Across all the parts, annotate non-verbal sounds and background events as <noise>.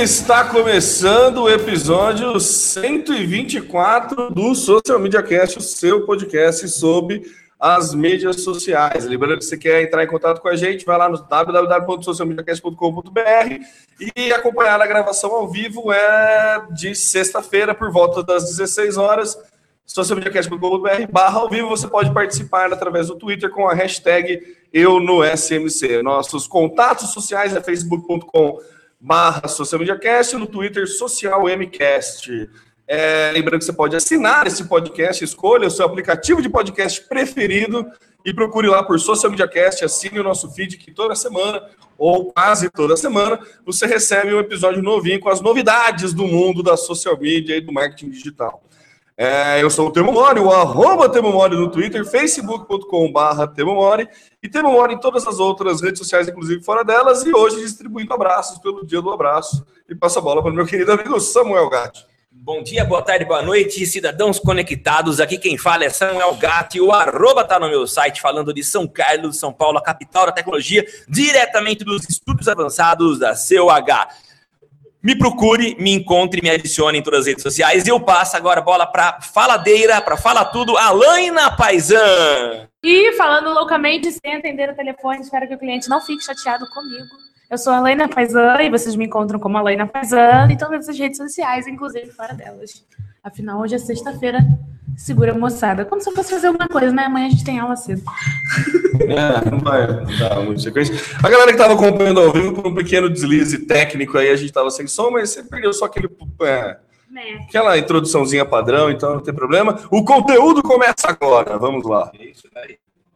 está começando o episódio 124 do Social Media Cast, o seu podcast sobre as mídias sociais. Lembrando que você quer entrar em contato com a gente, vai lá no www.socialmediacast.com.br e acompanhar a gravação ao vivo é de sexta-feira por volta das 16 horas socialmediacast.com.br barra ao vivo, você pode participar através do Twitter com a hashtag eu no SMC. Nossos contatos sociais é facebook.com barra socialmediacast, no Twitter socialmcast. É, lembrando que você pode assinar esse podcast, escolha o seu aplicativo de podcast preferido e procure lá por Social Media Cast, assine o nosso feed que toda semana, ou quase toda semana, você recebe um episódio novinho com as novidades do mundo da social media e do marketing digital. É, eu sou o Temo Mori, o arroba Temo Mori no Twitter, facebook.com.br Temo Mori e Temo Mori em todas as outras redes sociais, inclusive fora delas, e hoje distribuindo abraços pelo dia do abraço. E passo a bola para o meu querido amigo Samuel Gatti. Bom dia, boa tarde, boa noite, cidadãos conectados. Aqui quem fala é Samuel Gatti. O arroba tá no meu site falando de São Carlos, São Paulo, a capital da tecnologia, diretamente dos estudos avançados da CUH. Me procure, me encontre, me adicione em todas as redes sociais. Eu passo agora a bola para faladeira, para falar tudo, Alaina Paisan. E falando loucamente, sem atender o telefone, espero que o cliente não fique chateado comigo. Eu sou a Leina Paisan e vocês me encontram como a Leina Paisan em todas as redes sociais, inclusive fora delas. Afinal, hoje é sexta-feira, segura moçada. Como se eu fosse fazer alguma coisa, né? Amanhã a gente tem aula cedo. <laughs> É, não vai dar muito sequência. A galera que estava acompanhando ao vivo, por um pequeno deslize técnico aí, a gente estava sem som, mas você perdeu só aquele. é, Né? aquela introduçãozinha padrão, então não tem problema. O conteúdo começa agora, vamos lá.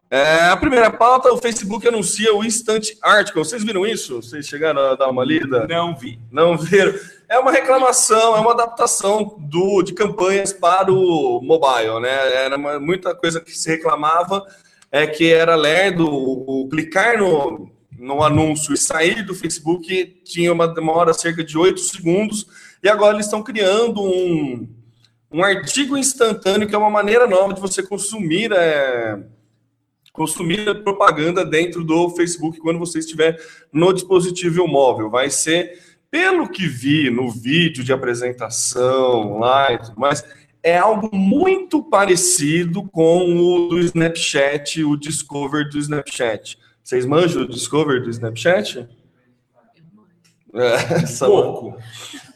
É, a primeira pauta, o Facebook anuncia o Instant Article. Vocês viram isso? Vocês chegaram a dar uma lida? Não vi. Não viram? É uma reclamação, é uma adaptação do, de campanhas para o mobile, né? Era uma- muita coisa que se reclamava, é que era lerdo, o, o clicar no, no anúncio e sair do Facebook tinha uma demora cerca de 8 segundos, e agora eles estão criando um, um artigo instantâneo, que é uma maneira nova de você consumir é, consumir a propaganda dentro do Facebook quando você estiver no dispositivo móvel. Vai ser, pelo que vi no vídeo de apresentação lá e tudo mais, é algo muito parecido com o do Snapchat, o Discover do Snapchat. Vocês manjam o Discover do Snapchat? É, essa- Pouco.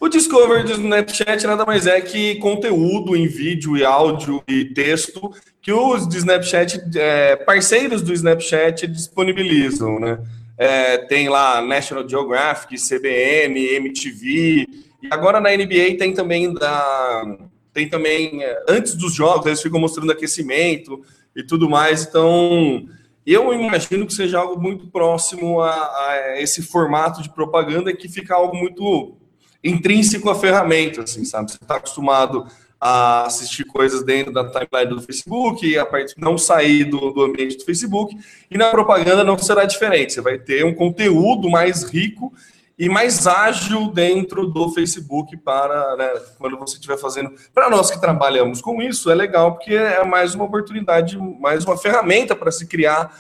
o Discover do Snapchat nada mais é que conteúdo em vídeo e áudio e texto que os do Snapchat, é, parceiros do Snapchat disponibilizam, né? É, tem lá National Geographic, CBN, MTV, e agora na NBA tem também da tem também é, antes dos jogos eles ficam mostrando aquecimento e tudo mais, então eu imagino que seja algo muito próximo a, a esse formato de propaganda que fica algo muito intrínseco à ferramenta, assim, sabe? Você está acostumado a assistir coisas dentro da timeline do Facebook, a parte não sair do, do ambiente do Facebook, e na propaganda não será diferente. Você vai ter um conteúdo mais rico e mais ágil dentro do Facebook para né, quando você estiver fazendo. Para nós que trabalhamos com isso, é legal porque é mais uma oportunidade, mais uma ferramenta para se criar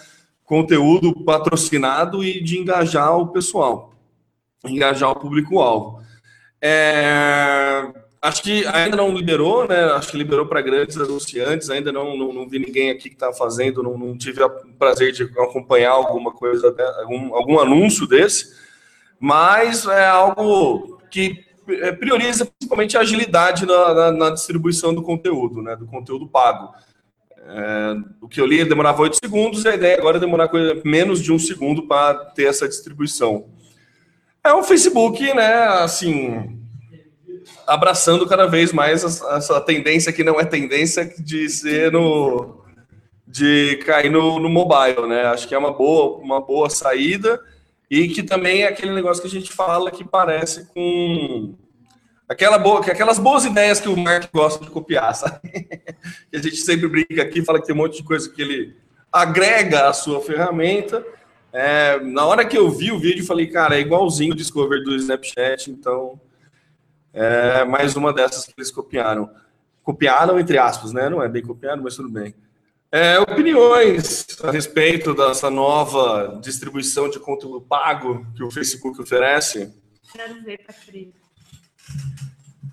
conteúdo patrocinado e de engajar o pessoal, engajar o público-alvo. É, acho que ainda não liberou, né? Acho que liberou para grandes anunciantes, ainda não, não, não vi ninguém aqui que está fazendo, não, não tive o prazer de acompanhar alguma coisa, algum, algum anúncio desse mas é algo que eh, prioriza principalmente a agilidade na, na- na distribuição do conteúdo, né? Do conteúdo pago. É, o que eu li demorava 8 segundos e a ideia agora é demorar coisa- menos de um segundo para ter essa distribuição. É o Facebook, né? Assim, abraçando cada vez mais essa tendência que não é tendência de ser no de cair no, no mobile, né? Acho que é uma boa, uma boa saída e que também é aquele negócio que a gente fala que parece com aquela boa, que aquelas boas ideias que o Mark gosta de copiar, sabe? <laughs> que a gente sempre brinca aqui, fala que tem um monte de coisa que ele agrega à sua ferramenta. É, na hora que eu vi o vídeo, falei, cara, é igualzinho o Discover do Snapchat, então é mais uma dessas que eles copiaram. Copiaram, entre aspas, né? Não é bem copiado, mas tudo bem. É, opiniões a respeito dessa nova distribuição de conteúdo pago que o Facebook oferece? Quero ver pra crer.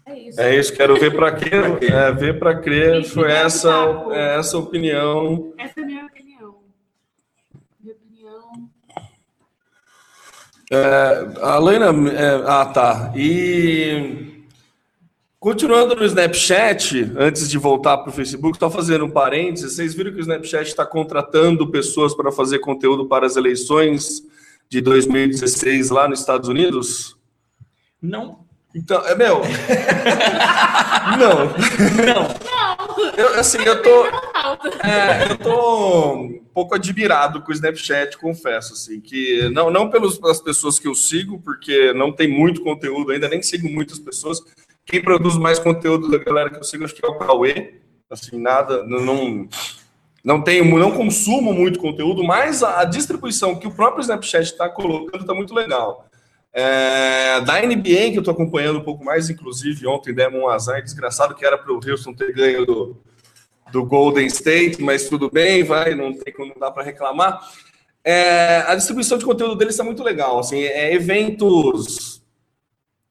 É isso. É isso, quero ver para quê? É, ver para crer, foi essa, é essa opinião. Essa é a minha opinião. Minha opinião. A Lena, é, ah tá, e continuando no Snapchat, antes de voltar para o Facebook, só fazendo um parênteses, vocês viram que o Snapchat está contratando pessoas para fazer conteúdo para as eleições de 2016 lá nos Estados Unidos? Não. Então, é meu. <laughs> Não. Não. Eu, assim, eu tô. É, eu tô um pouco admirado com o Snapchat, confesso, assim, que não, não pelos, pelas pessoas que eu sigo, porque não tem muito conteúdo ainda, nem sigo muitas pessoas. Quem produz mais conteúdo da galera que eu sigo, acho que é o Cauê. Assim, nada, não, não, tenho, não consumo muito conteúdo, mas a, a distribuição que o próprio Snapchat está colocando está muito legal. É, da NBA, que eu estou acompanhando um pouco mais, inclusive ontem demos um azar desgraçado que era para o Houston ter ganho do, do Golden State, mas tudo bem, vai, não tem como dá para reclamar. É, a distribuição de conteúdo deles está muito legal, assim, é, eventos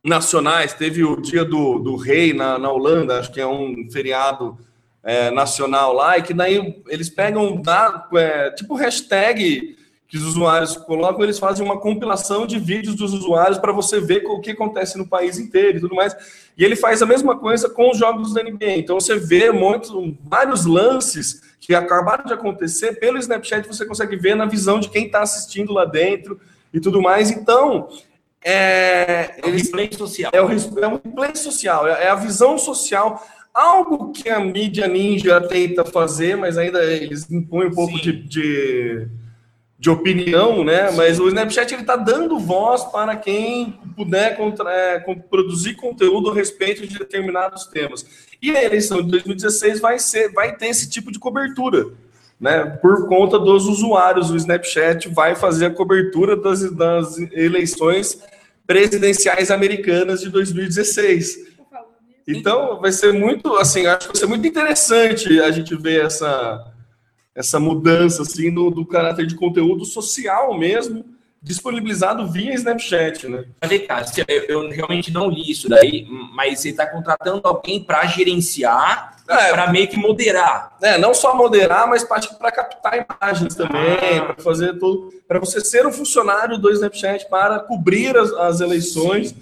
nacionais, teve o dia do, do rei na, na Holanda, acho que é um feriado é, nacional lá, e que daí eles pegam, dá, é, tipo hashtag que os usuários colocam, eles fazem uma compilação de vídeos dos usuários para você ver o que acontece no país inteiro e tudo mais. E ele faz a mesma coisa com os jogos da NBA. Então você vê muitos, vários lances que acabaram de acontecer pelo Snapchat, você consegue ver na visão de quem está assistindo lá dentro e tudo mais. Então, é, É um display social. é o é um replay social, é é a visão social, algo que a mídia ninja tenta fazer, mas ainda eles impõem um pouco Sim. de, de, de opinião, né? Mas o Snapchat ele está dando voz para quem puder contra- é, produzir conteúdo a respeito de determinados temas. E a eleição de 2016 vai ser, vai ter esse tipo de cobertura. Né, por conta dos usuários, o Snapchat vai fazer a cobertura das, das eleições presidenciais americanas de 2016. Então, vai ser muito, assim, acho que vai ser muito interessante a gente ver essa, essa mudança, assim, do, do caráter de conteúdo social mesmo, disponibilizado via Snapchat, né? Mas vem cá, se- eu, eu realmente não li isso daí, mas você está contratando alguém para gerenciar, É. para meio que moderar. É, não só moderar, mas para captar imagens também, para fazer tudo, para você ser um funcionário do Snapchat para cobrir as, as eleições.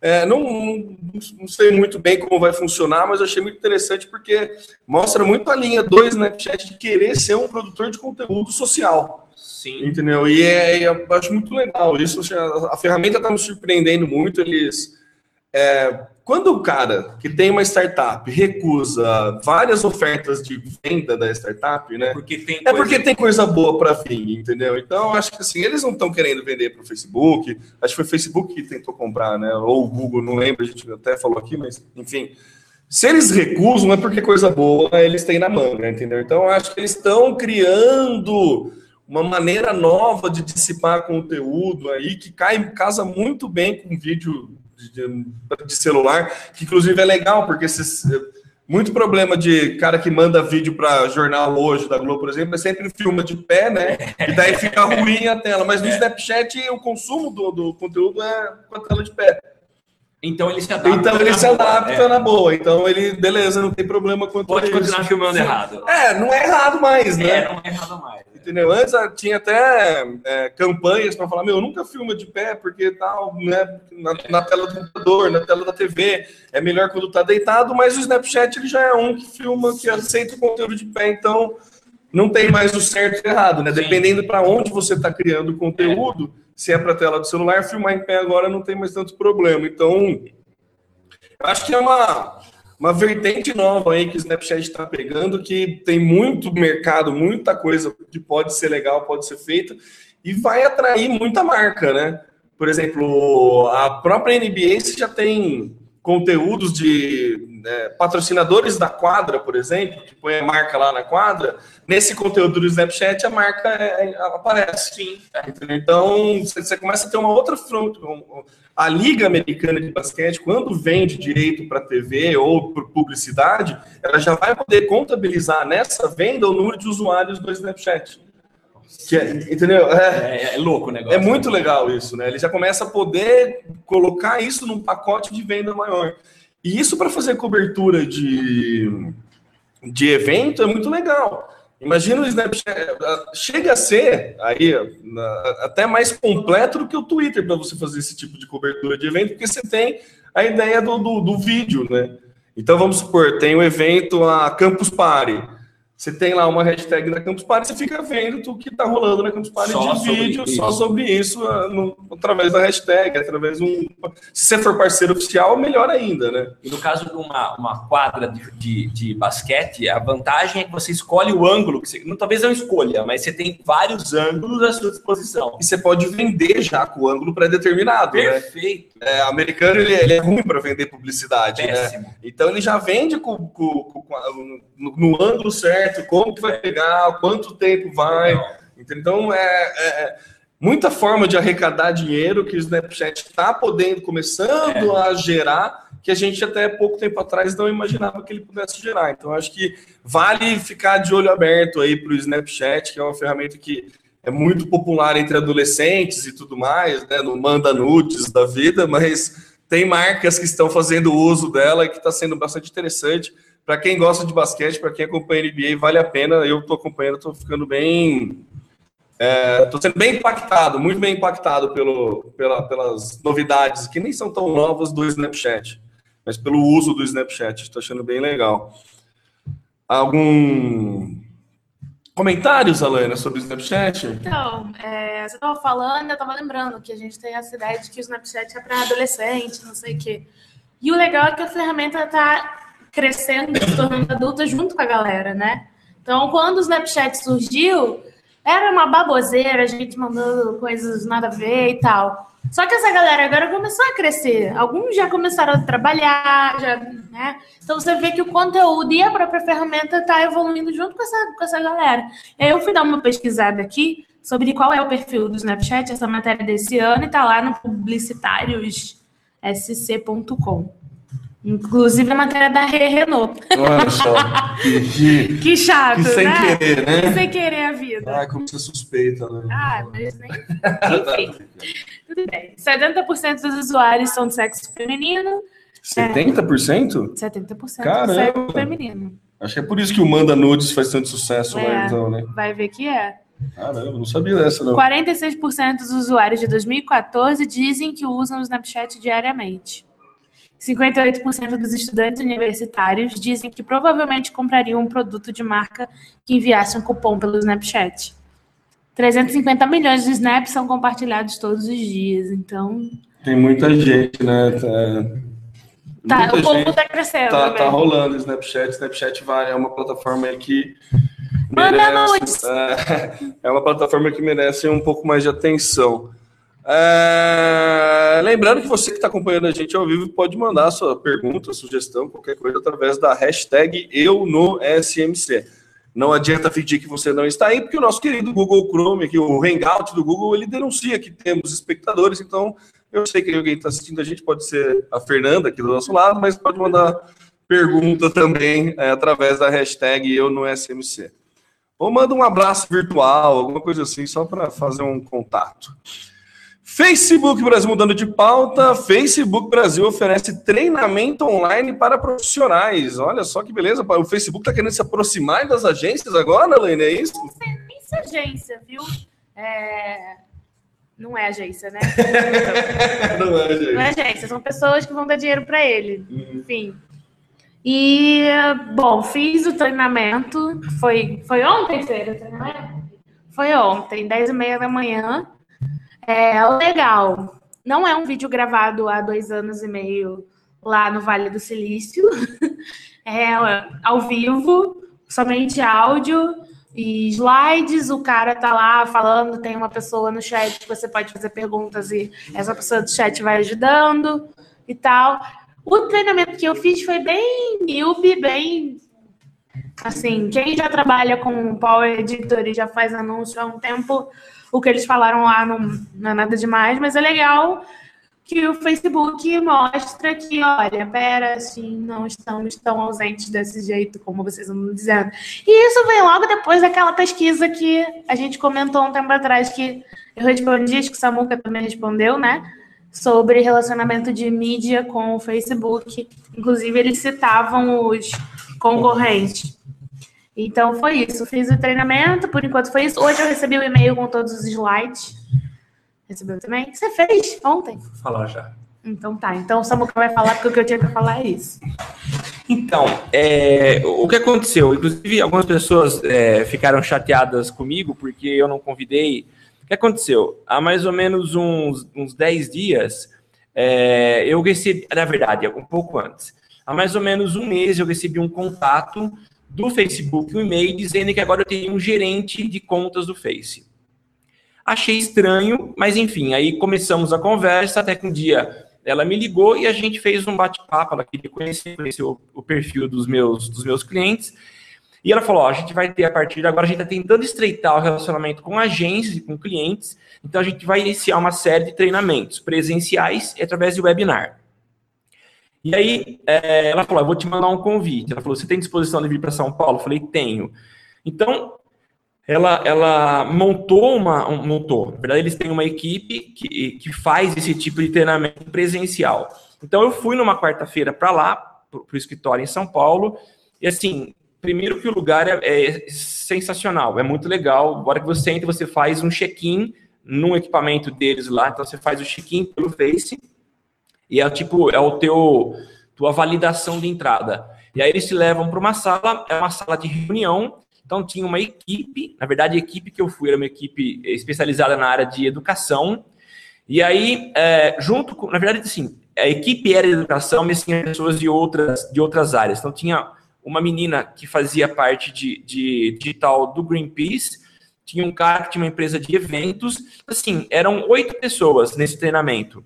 É, não, não, não sei muito bem como vai funcionar, mas eu achei muito interessante porque mostra muito a linha do Snapchat de querer ser um produtor de conteúdo social. Sim. Entendeu? E é, eu acho muito legal isso. A ferramenta está me surpreendendo muito. Eles, é, quando o cara que tem uma startup recusa várias ofertas de venda da startup, né? Porque tem É coisa- porque tem coisa boa para vir, entendeu? Então, acho que assim, eles não estão querendo vender para o Facebook. Acho que foi o Facebook que tentou comprar, né? Ou o Google, não lembro, a gente até falou aqui, mas enfim. Se eles recusam, é porque coisa boa eles têm na manga, entendeu? Então, acho que eles estão criando uma maneira nova de dissipar conteúdo aí que cai, casa muito bem com vídeo de, de- celular, que inclusive é legal, porque esses, muito problema de cara que manda vídeo para jornal hoje da Globo, por exemplo, é sempre filma de pé, né? E daí fica <laughs> ruim a tela. Mas no Snapchat o consumo do, do conteúdo é com a tela de pé. Então ele se adapta. Então ele na se boa, adapta é. na boa. Então ele, beleza, não tem problema quanto Pode continuar filmando errado. É, não é errado mais, né? É, não é errado mais. Entendeu? Antes ah, tinha até é, campanhas para falar, meu, nunca filma de pé, porque tal, né, na, na tela do computador, na tela da TV, é melhor quando tá deitado, mas o Snapchat ele já é um que filma, que aceita o conteúdo de pé, então não tem mais o certo e o errado, né? Dependendo para onde você está criando o conteúdo, se é para tela do celular, filmar em pé agora não tem mais tanto problema. Então, eu acho que é uma, uma vertente nova aí que o Snapchat está pegando, que tem muito mercado, muita coisa que pode ser legal, pode ser feita, e vai atrair muita marca, né? Por exemplo, a própria NBA já tem conteúdos de né, patrocinadores da quadra, por exemplo, que põe a marca lá na quadra, nesse conteúdo do Snapchat a marca é, é, aparece. Sim. Entendeu? Então você começa a ter uma outra fronte. A Liga Americana de Basquete, quando vende direito para TV ou para publicidade, ela já vai poder contabilizar nessa venda o número de usuários do Snapchat. Que é, entendeu? É, É, é louco o negócio. é muito legal isso, né? Ele já começa a poder colocar isso num pacote de venda maior. E isso para fazer cobertura de, de evento é muito legal. Imagina o Snapchat. Chega a ser aí até mais completo do que o Twitter para você fazer esse tipo de cobertura de evento, porque você tem a ideia do, do, do vídeo, né? Então vamos supor, tem um evento a Campus Party. Você tem lá uma hashtag na Campus Party, você fica vendo o que está rolando na Campus Party Só de vídeo, isso. só sobre isso, ah, no- através da hashtag, através de um. Se você for parceiro oficial, melhor ainda, né? E no caso de uma, uma quadra de, de, de basquete, a vantagem é que você escolhe o ângulo, que você, não, talvez não escolha, mas você tem vários ângulos à sua disposição. E você pode vender já com o ângulo pré-determinado, né? Perfeito. É, o americano ele, ele é ruim para vender publicidade, né? Péssimo. Então ele já vende com, com- com- no, no ângulo certo, como que vai pegar, quanto tempo vai. Então é, é- é muita forma de arrecadar dinheiro que o Snapchat está podendo, começando a gerar, que a gente até pouco tempo atrás não imaginava que ele pudesse gerar. Então acho que vale ficar de olho aberto aí para o Snapchat, que é uma ferramenta que é muito popular entre adolescentes e tudo mais, né? No manda nudes da vida, mas tem marcas que estão fazendo uso dela e que está sendo bastante interessante. Para quem gosta de basquete, para quem acompanha NBA, vale a pena. Eu estou acompanhando, estou ficando bem. Estou sendo bem impactado, muito bem impactado pelo, pela- pelas novidades, que nem são tão novas do Snapchat, mas pelo uso do Snapchat. Estou achando bem legal. Algum comentários, Alana, sobre o Snapchat? Então, é, você estava falando, eu estava lembrando que a gente tem essa ideia de que o Snapchat é para adolescente, não sei o quê. E o legal é que a ferramenta está crescendo, se tornando adulta junto com a galera, né? Então, quando o Snapchat surgiu, era uma baboseira, a gente mandando coisas nada a ver e tal. Só que essa galera agora começou a crescer. Alguns já começaram a trabalhar, já, né? Então você vê que o conteúdo e a própria ferramenta está evoluindo junto com essa, com essa galera. E aí eu fui dar uma pesquisada aqui sobre qual é o perfil do Snapchat, essa matéria desse ano, e tá lá no publicitários.sc.com. Inclusive a matéria da Re Renault. Olha só. <laughs> Que, Que chato, que sem né? querer, né? Que sem querer a vida. Ai, como você suspeita, né? Ah, mas nem. Enfim. Tudo bem. 70% dos usuários são de sexo feminino, 70%? 70% Caramba! do sexo feminino. Acho que é por isso que o Manda Nudes faz tanto sucesso lá, É. então, né? Vai ver que é. Caramba, não sabia dessa, não. 46% dos usuários de 2014 dizem que usam o Snapchat diariamente. 58% dos estudantes universitários dizem que provavelmente comprariam um produto de marca que enviasse um cupom pelo Snapchat. 350 milhões de snaps são compartilhados todos os dias, então Tem muita gente, né? Tá, tá, o povo gente tá crescendo. tá, né? tá rolando o Snapchat. Snapchat vai, é uma plataforma que Manda merece, nudes. é, <laughs> é uma plataforma que merece um pouco mais de atenção. É, lembrando que você que está acompanhando a gente ao vivo pode mandar sua pergunta, sugestão, qualquer coisa através da hashtag eu no SMC. Não adianta fingir que você não está aí, porque o nosso querido Google Chrome, aqui, o Hangout do Google, ele denuncia que temos espectadores, então eu sei que alguém está assistindo a gente, pode ser a Fernanda aqui do nosso lado, mas pode mandar pergunta também é, através da hashtag eu no SMC. Ou manda um abraço virtual, alguma coisa assim, só para fazer um contato. Facebook Brasil mudando de pauta. Facebook Brasil oferece treinamento online para profissionais. Olha só que beleza. O Facebook está querendo se aproximar das agências agora, Lene, é isso? Nem Essa agência, viu? É, Não é agência, né? <laughs> Não é, gente. Não é agência, são pessoas que vão dar dinheiro para ele. Enfim. E, bom, fiz o treinamento. Foi, foi ontem, feira, o treinamento? Foi ontem, 10 e meia da manhã. É legal. Não é um vídeo gravado há dois anos e meio lá no Vale do Silício. <laughs> É ao vivo, somente áudio e slides. O cara tá lá falando, tem uma pessoa no chat que você pode fazer perguntas e essa pessoa do chat vai ajudando e tal. O treinamento que eu fiz foi bem newbie, bem assim, quem já trabalha com Power Editor e já faz anúncio há um tempo, o que eles falaram lá não, não é nada demais, mas é legal que o Facebook mostra que, olha, pera, assim, não estamos tão ausentes desse jeito como vocês estão dizendo. E isso vem logo depois daquela pesquisa que a gente comentou um tempo atrás, que eu respondi, acho que o Samuca também respondeu, né? Sobre relacionamento de mídia com o Facebook. Inclusive, eles citavam os concorrentes. Então, foi isso. Fiz o treinamento, por enquanto foi isso. Hoje eu recebi o e-mail com todos os slides. Recebeu também? O que você fez ontem? Vou falar já. Então tá. Então o Samuca vai falar, porque o que eu tinha que falar é isso. Então, é, o que aconteceu? Inclusive, algumas pessoas é, ficaram chateadas comigo porque eu não convidei. O que aconteceu? Há mais ou menos uns, uns 10 dias, é, eu recebi, na verdade, um pouco antes, há mais ou menos um mês eu recebi um contato do Facebook, um e-mail dizendo que agora eu teria um gerente de contas do Face. Achei estranho, mas enfim, aí começamos a conversa, até que um dia ela me ligou e a gente fez um bate-papo, ela queria conhecer, conhecer o, o perfil dos meus, dos meus clientes, e ela falou, ó, a gente vai ter, a partir de agora, a gente está tentando estreitar o relacionamento com agências e com clientes, então a gente vai iniciar uma série de treinamentos presenciais e através de webinar. E aí, é, ela falou, eu vou te mandar um convite. Ela falou, você tem disposição de vir para São Paulo? Eu falei, tenho. Então, ela, ela montou uma. um- montou. Na verdade, eles têm uma equipe que, que faz esse tipo de treinamento presencial. Então, eu fui numa quarta-feira para lá, para o escritório em São Paulo, e assim, primeiro que o lugar é, é sensacional, é muito legal. Agora que você entra, você faz um check-in num equipamento deles lá, então você faz o check-in pelo Face, e é tipo, é o teu tua validação de entrada. E aí eles te levam para uma sala, é uma sala de reunião. Então tinha uma equipe, na verdade a equipe que eu fui era uma equipe especializada na área de educação. E aí, é, junto com, na verdade, assim, a equipe era de educação, mas tinha pessoas de outras, de outras áreas. Então tinha uma menina que fazia parte de, de digital do Greenpeace, tinha um cara que tinha uma empresa de eventos. Assim, eram oito pessoas nesse treinamento.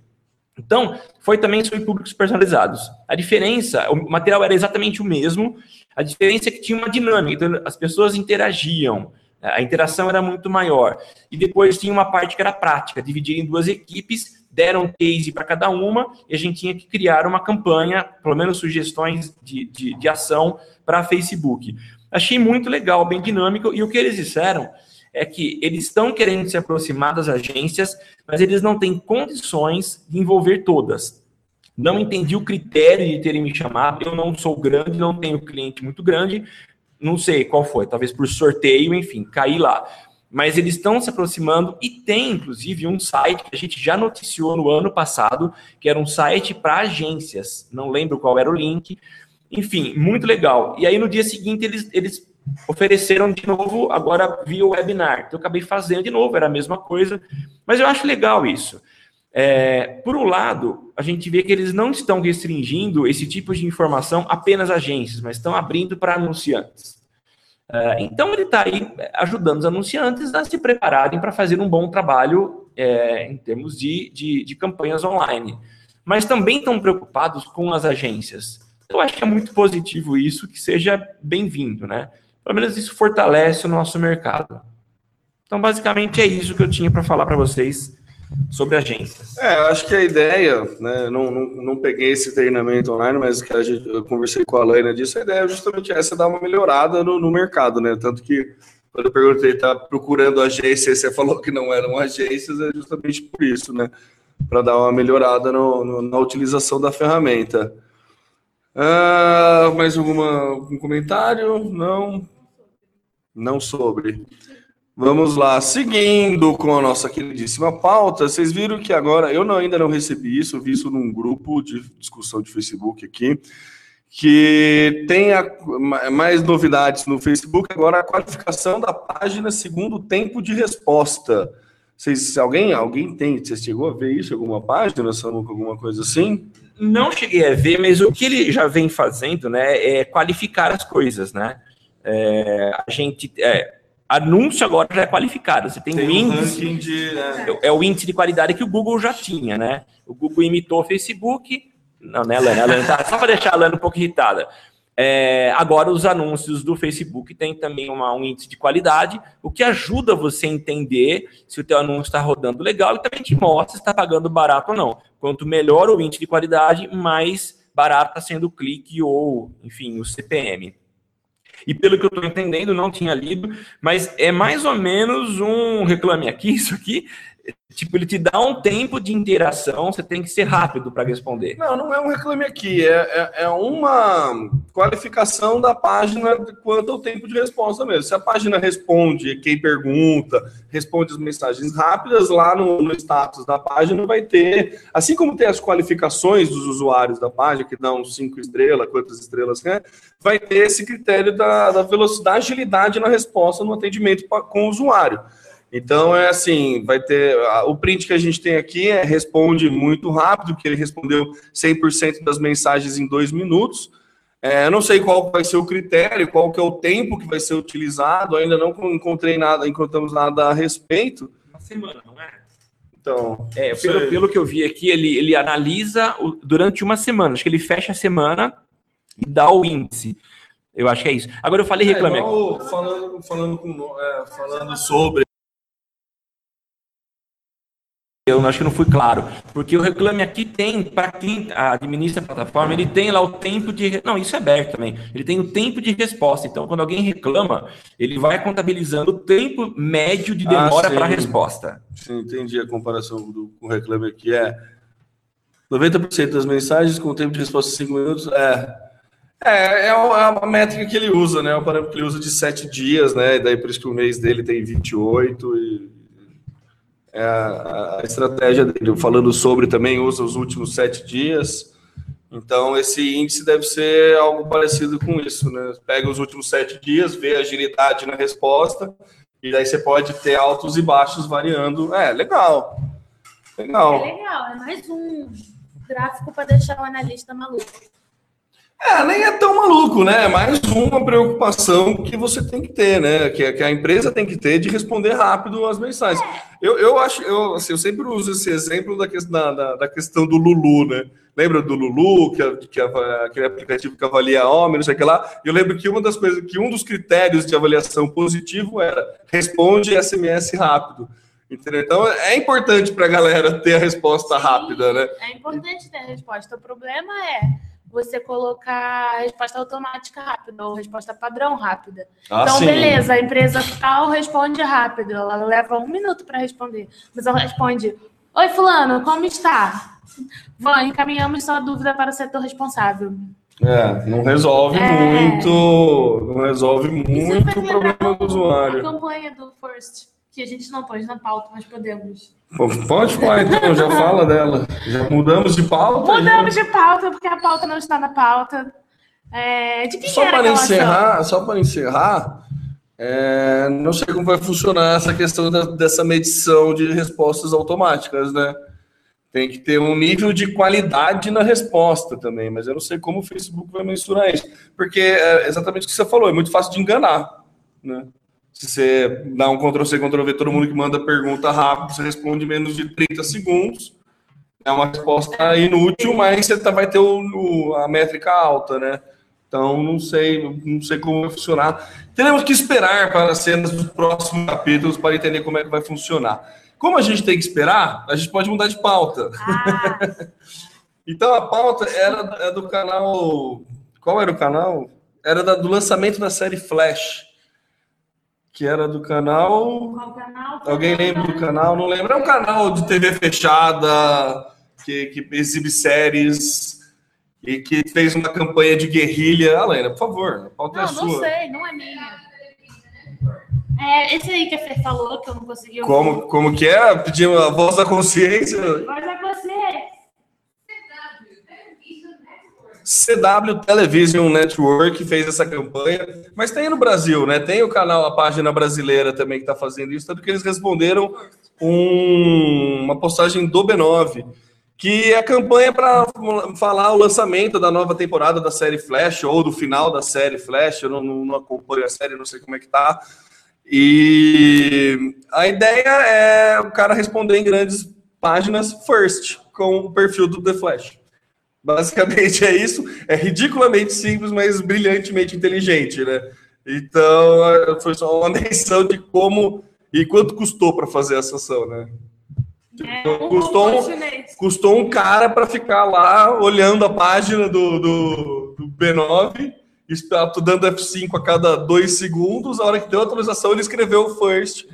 Então, foi também sobre públicos personalizados. A diferença, o material era exatamente o mesmo, a diferença é que tinha uma dinâmica, então as pessoas interagiam, a interação era muito maior. E depois tinha uma parte que era prática, dividir em duas equipes, deram um case para cada uma, e a gente tinha que criar uma campanha, pelo menos sugestões de, de, de ação para Facebook. Achei muito legal, bem dinâmico, e o que eles disseram é que eles estão querendo se aproximar das agências, mas eles não têm condições de envolver todas. Não entendi o critério de terem me chamado. Eu não sou grande, não tenho cliente muito grande. Não sei qual foi, talvez por sorteio, enfim, caí lá. Mas eles estão se aproximando e tem, inclusive, um site que a gente já noticiou no ano passado, que era um site para agências. Não lembro qual era o link. Enfim, muito legal. E aí, no dia seguinte, eles, eles ofereceram de novo, agora via webinar. Então, eu acabei fazendo de novo, era a mesma coisa. Mas eu acho legal isso. É, por um lado, a gente vê que eles não estão restringindo esse tipo de informação apenas a agências, mas estão abrindo para anunciantes. É, então, ele está aí ajudando os anunciantes a se prepararem para fazer um bom trabalho é, em termos de, de, de campanhas online. Mas também estão preocupados com as agências. Eu acho que é muito positivo isso, que seja bem-vindo, né? Pelo menos isso fortalece o nosso mercado. Então, basicamente, é isso que eu tinha para falar para vocês sobre agências. É, eu acho que a ideia, né, não, não, não peguei esse treinamento online, mas que a gente, eu conversei com a Laina disso, a ideia é justamente essa, dar uma melhorada no, no mercado, né, tanto que quando eu perguntei, tá procurando agência, você falou que não eram agências, é justamente por isso, né, para dar uma melhorada no, no, na utilização da ferramenta. Ah, mais alguma, algum comentário? Não? Não sobre. Vamos lá, seguindo com a nossa queridíssima pauta, vocês viram que agora, eu não, ainda não recebi isso, vi isso num grupo de discussão de Facebook aqui, que tem a- ma- mais novidades no Facebook, agora a qualificação da página segundo tempo de resposta. Vocês, alguém, alguém tem, você chegou a ver isso alguma página, alguma coisa assim? Não cheguei a ver, mas o que ele já vem fazendo, né, é qualificar as coisas, né? É, a gente, é, anúncio agora já é qualificado. Você tem, Tem um índice, de... né? é o índice de qualidade que o Google já tinha, né? O Google imitou o Facebook. Não, né, Lana? A Lana tá- só para deixar a Lana um pouco irritada. É, agora, os anúncios do Facebook têm também uma- um índice de qualidade, o que ajuda você a entender se o teu anúncio está rodando legal e também te mostra se está pagando barato ou não. Quanto melhor o índice de qualidade, mais barato está sendo o clique ou, enfim, o CPM. E pelo que eu estou entendendo, não tinha lido, mas é mais ou menos um reclame aqui, <laughs> isso aqui. Tipo, ele te dá um tempo de interação, você tem que ser rápido para responder. Não, não é um reclame aqui, é, é, é uma qualificação da página quanto ao tempo de resposta mesmo. Se a página responde quem pergunta, responde as mensagens rápidas, lá no, no status da página vai ter, assim como tem as qualificações dos usuários da página, que dão cinco estrelas, quantas estrelas quer, vai ter esse critério da, da velocidade, agilidade na resposta no atendimento com o usuário. Então é assim, vai ter o print que a gente tem aqui é responde muito rápido, que ele respondeu 100% das mensagens em dois minutos. É, eu não sei qual vai ser o critério, qual que é o tempo que vai ser utilizado. Ainda não encontrei nada, encontramos nada a respeito. Uma semana, não é? Então, É, pelo, pelo que eu vi aqui, ele, ele analisa o- durante uma semana. Acho que ele fecha a semana e dá o índice. Eu acho que é isso. Agora eu falei É, reclame igual falando, falando, com, é, falando sobre Eu acho que não fui claro. Porque o Reclame Aqui tem, para quem administra a plataforma, ele tem lá o tempo de. Não, isso é aberto também. Ele tem o tempo de resposta. Então, quando alguém reclama, ele vai contabilizando o tempo médio de Ah, demora sim. para a resposta. Sim, entendi a comparação do, com o reclame aqui. É 90% das mensagens com tempo de resposta de 5 minutos. É, é, é a a métrica que ele usa, né? O parâmetro que ele usa de 7 dias, né? E daí por isso que o mês dele tem 28 e é a, estratégia dele. Falando sobre também usa os últimos 7 dias. Então, esse índice deve ser algo parecido com isso, né? Pega os últimos sete dias, vê a agilidade na resposta, e daí você pode ter altos e baixos variando. É, legal. É Legal. legal, é mais um gráfico para deixar o analista maluco. É, nem é tão maluco, né? É mais uma preocupação que você tem que ter, né? Que, que a empresa tem que ter de responder rápido as mensagens. Eu, eu acho, eu, assim, eu sempre uso esse exemplo da, da, da, questão do Lulu, né? Lembra do Lulu, que, a- que a- aquele aplicativo que avalia homem, não sei o que lá? Eu lembro que uma das coisas, que um dos critérios de avaliação positivo era responde SMS rápido. Entendeu? Então é importante para a galera ter a resposta rápida, né? É importante ter a resposta. O problema é você colocar a resposta automática rápida ou resposta padrão rápida. Ah, então, sim. beleza, a empresa tal responde rápido, ela leva um minuto para responder, mas ela responde: Oi, Fulano, como está? Van, encaminhamos sua dúvida para o setor responsável. É, não resolve É. muito, não resolve Isso muito o problema do A usuário. campanha do First, que a gente não pôs na pauta, mas podemos. Pode falar então, já fala dela. Já mudamos de pauta? Mudamos de pauta, porque a pauta não está na pauta. É, de quem Só para encerrar, só para encerrar, é, não sei como vai funcionar essa questão da- dessa medição de respostas automáticas, né? Tem que ter um nível de qualidade na resposta também, mas eu não sei como o Facebook vai mensurar isso, porque é exatamente o que você falou, é muito fácil de enganar, né? Se você dá um Ctrl-C, Ctrl-V, todo mundo que manda pergunta rápido, você responde em menos de 30 segundos, é uma resposta inútil, mas você tá- vai ter o- o- a métrica alta, né? Então, não sei, não sei como vai funcionar. Teremos que esperar para as cenas dos próximos capítulos para entender como é que vai funcionar. Como a gente tem que esperar, a gente pode mudar de pauta. Ah, <laughs> Então, a pauta era é do canal. Qual era o canal? Era do lançamento da série Flash. Que era do canal. qual canal? Alguém lembra do canal? Não lembra? É um canal de TV fechada que, que exibe séries e que fez uma campanha de guerrilha. Alena, por favor, a pauta é Não, não sua. sei, não é minha. É, esse aí que a Fê falou, que eu não consegui ouvir. Como, como que é? Pedir a voz da consciência. Mas é você. CW Television Network fez essa campanha, mas tem no Brasil, né? Tem o canal, a página brasileira também que está fazendo isso, tanto que eles responderam um- uma postagem do B9, que é a campanha para falar o lançamento da nova temporada da série Flash, ou do final da série Flash, eu não, não- acompanho a série, não sei como é que tá. E a ideia é o cara responder em grandes páginas first, com o perfil do The Flash. Basicamente é isso. É ridiculamente simples, mas brilhantemente inteligente, né? Então, eh, foi só uma <laughs> menção de como e quanto custou para fazer essa ação, né? É, um Custou um-. Custou um cara para ficar lá olhando a página do, do, do B9, está dando F5 a cada dois segundos. A hora que deu a atualização, ele escreveu o first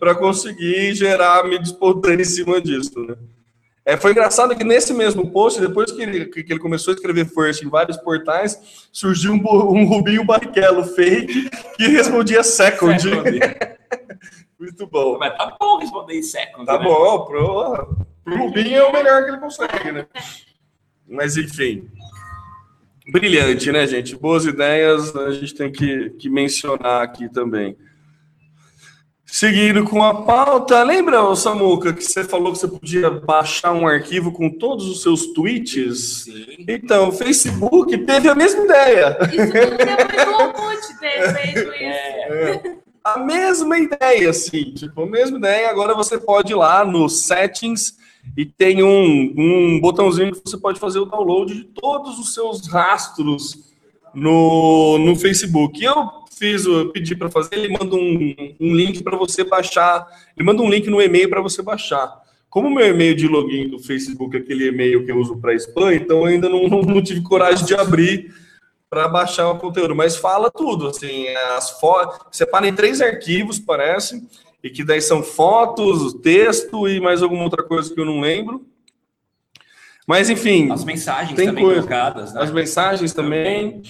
para conseguir gerar mídia espontânea em cima disso, né? É, foi engraçado que nesse mesmo post, depois que ele, que ele começou a escrever first em vários portais, surgiu um, um Rubinho Barrichello fake que respondia second. <laughs> Muito bom. Mas tá bom responder em second. Tá né? bom, pro, pro Rubinho é o melhor que ele consegue, né? Mas enfim. Brilhante, né, gente? Boas ideias a gente tem que, que mencionar aqui também. Seguindo com a pauta, lembra, Samuca, que você falou que você podia baixar um arquivo com todos os seus tweets? Sim. Então, o Facebook teve a mesma ideia. Isso depois do Orkut ter feito isso. É, A mesma ideia, assim, tipo, a mesma ideia. Agora você pode ir lá no Settings e tem um, um botãozinho que você pode fazer o download de todos os seus rastros no, no Facebook. E eu fiz, eu pedi para fazer, ele manda um, um link para você baixar, ele manda um link no e-mail para você baixar. Como o meu e-mail de login do Facebook é aquele e-mail que eu uso para spam, então eu ainda <laughs> não, não, tive coragem de abrir para baixar o conteúdo, mas fala tudo, assim, as fotos, separa em três arquivos, parece, e que daí são fotos, texto e mais alguma outra coisa que eu não lembro. Mas enfim, as mensagens Tem também coisa. colocadas, né? as mensagens também.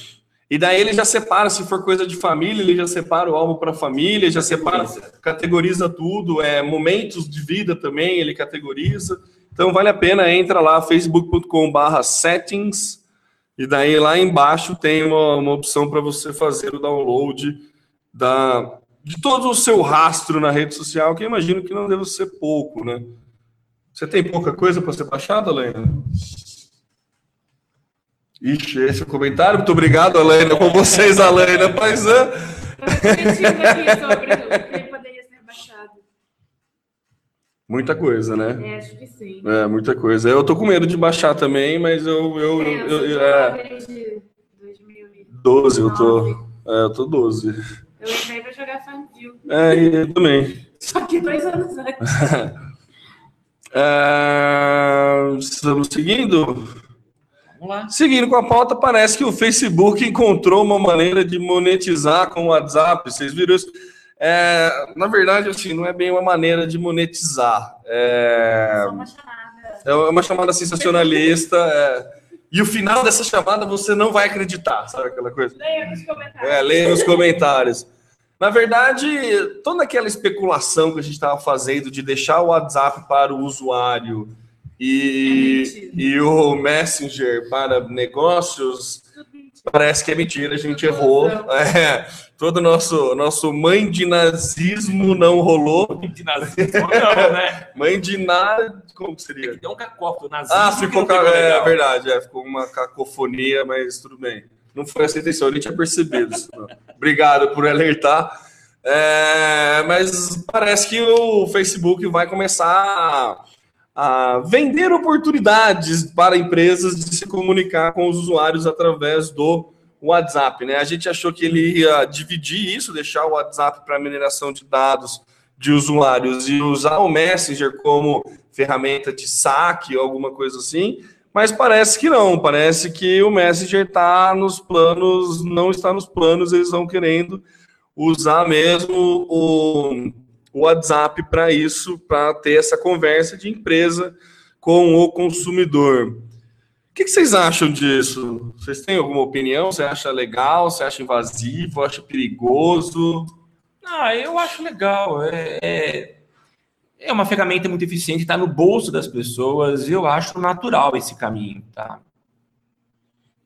E daí ele já separa, se for coisa de família, ele já separa o álbum para família, já separa, categoriza tudo, é momentos de vida também, ele categoriza. Então vale a pena, entra lá, facebook.com/settings e daí lá embaixo tem uma, uma opção para você fazer o download da de todo o seu rastro na rede social, que eu imagino que não deve ser pouco, né? Você tem pouca coisa para ser baixada, Helena? Ixi, esse é o comentário. Muito obrigado, Helena, com vocês, Helena Paisan. Muita coisa, né? É, acho que sim. É, muita coisa. Eu tô com medo de baixar também, mas eu. eu, eu, eu- eu- é, desde 2012. 12, eu tô. É, eu tô 12. Eu entrei pra jogar Farmville. É, eu também. Só que dois anos antes. <laughs> É, estamos seguindo? Vamos lá. Seguindo com a pauta, parece que o Facebook encontrou uma maneira de monetizar com o WhatsApp. Vocês viram isso? É, na verdade, assim, não é bem uma maneira de monetizar. É, Só uma chamada. é uma chamada sensacionalista. é, e o final dessa chamada você não vai acreditar, sabe aquela coisa? Leia nos comentários. É, leia nos comentários. Na verdade, toda aquela especulação que a gente estava fazendo de deixar o WhatsApp para o usuário e, É e o Messenger para negócios, parece que é mentira, a gente errou. <laughs> É, todo o nosso, nosso mãe de nazismo não rolou. De nazismo, não, né? <laughs> Mãe de na... Como que seria? Deu um cacófono nazismo. Ah, ficou. ca- ficou É verdade, é, ficou uma cacofonia, mas tudo bem. Não foi essa a intenção, eu nem tinha percebido. <laughs> Obrigado por alertar. É, mas parece que o Facebook vai começar a, vender oportunidades para empresas de se comunicar com os usuários através do WhatsApp. Né? A gente achou que ele ia dividir isso, deixar o WhatsApp para mineração de dados de usuários e usar o Messenger como ferramenta de saque ou alguma coisa assim, mas parece que não, parece que o Messenger está nos planos, não está nos planos, eles estão querendo usar mesmo o, o WhatsApp para isso, para ter essa conversa de empresa com o consumidor. O que, que vocês acham disso? Vocês têm alguma opinião? Você acha legal? Você acha invasivo? Acha perigoso? Ah, eu acho legal. É, é, é uma ferramenta muito eficiente, está no bolso das pessoas. Eu acho natural esse caminho, tá?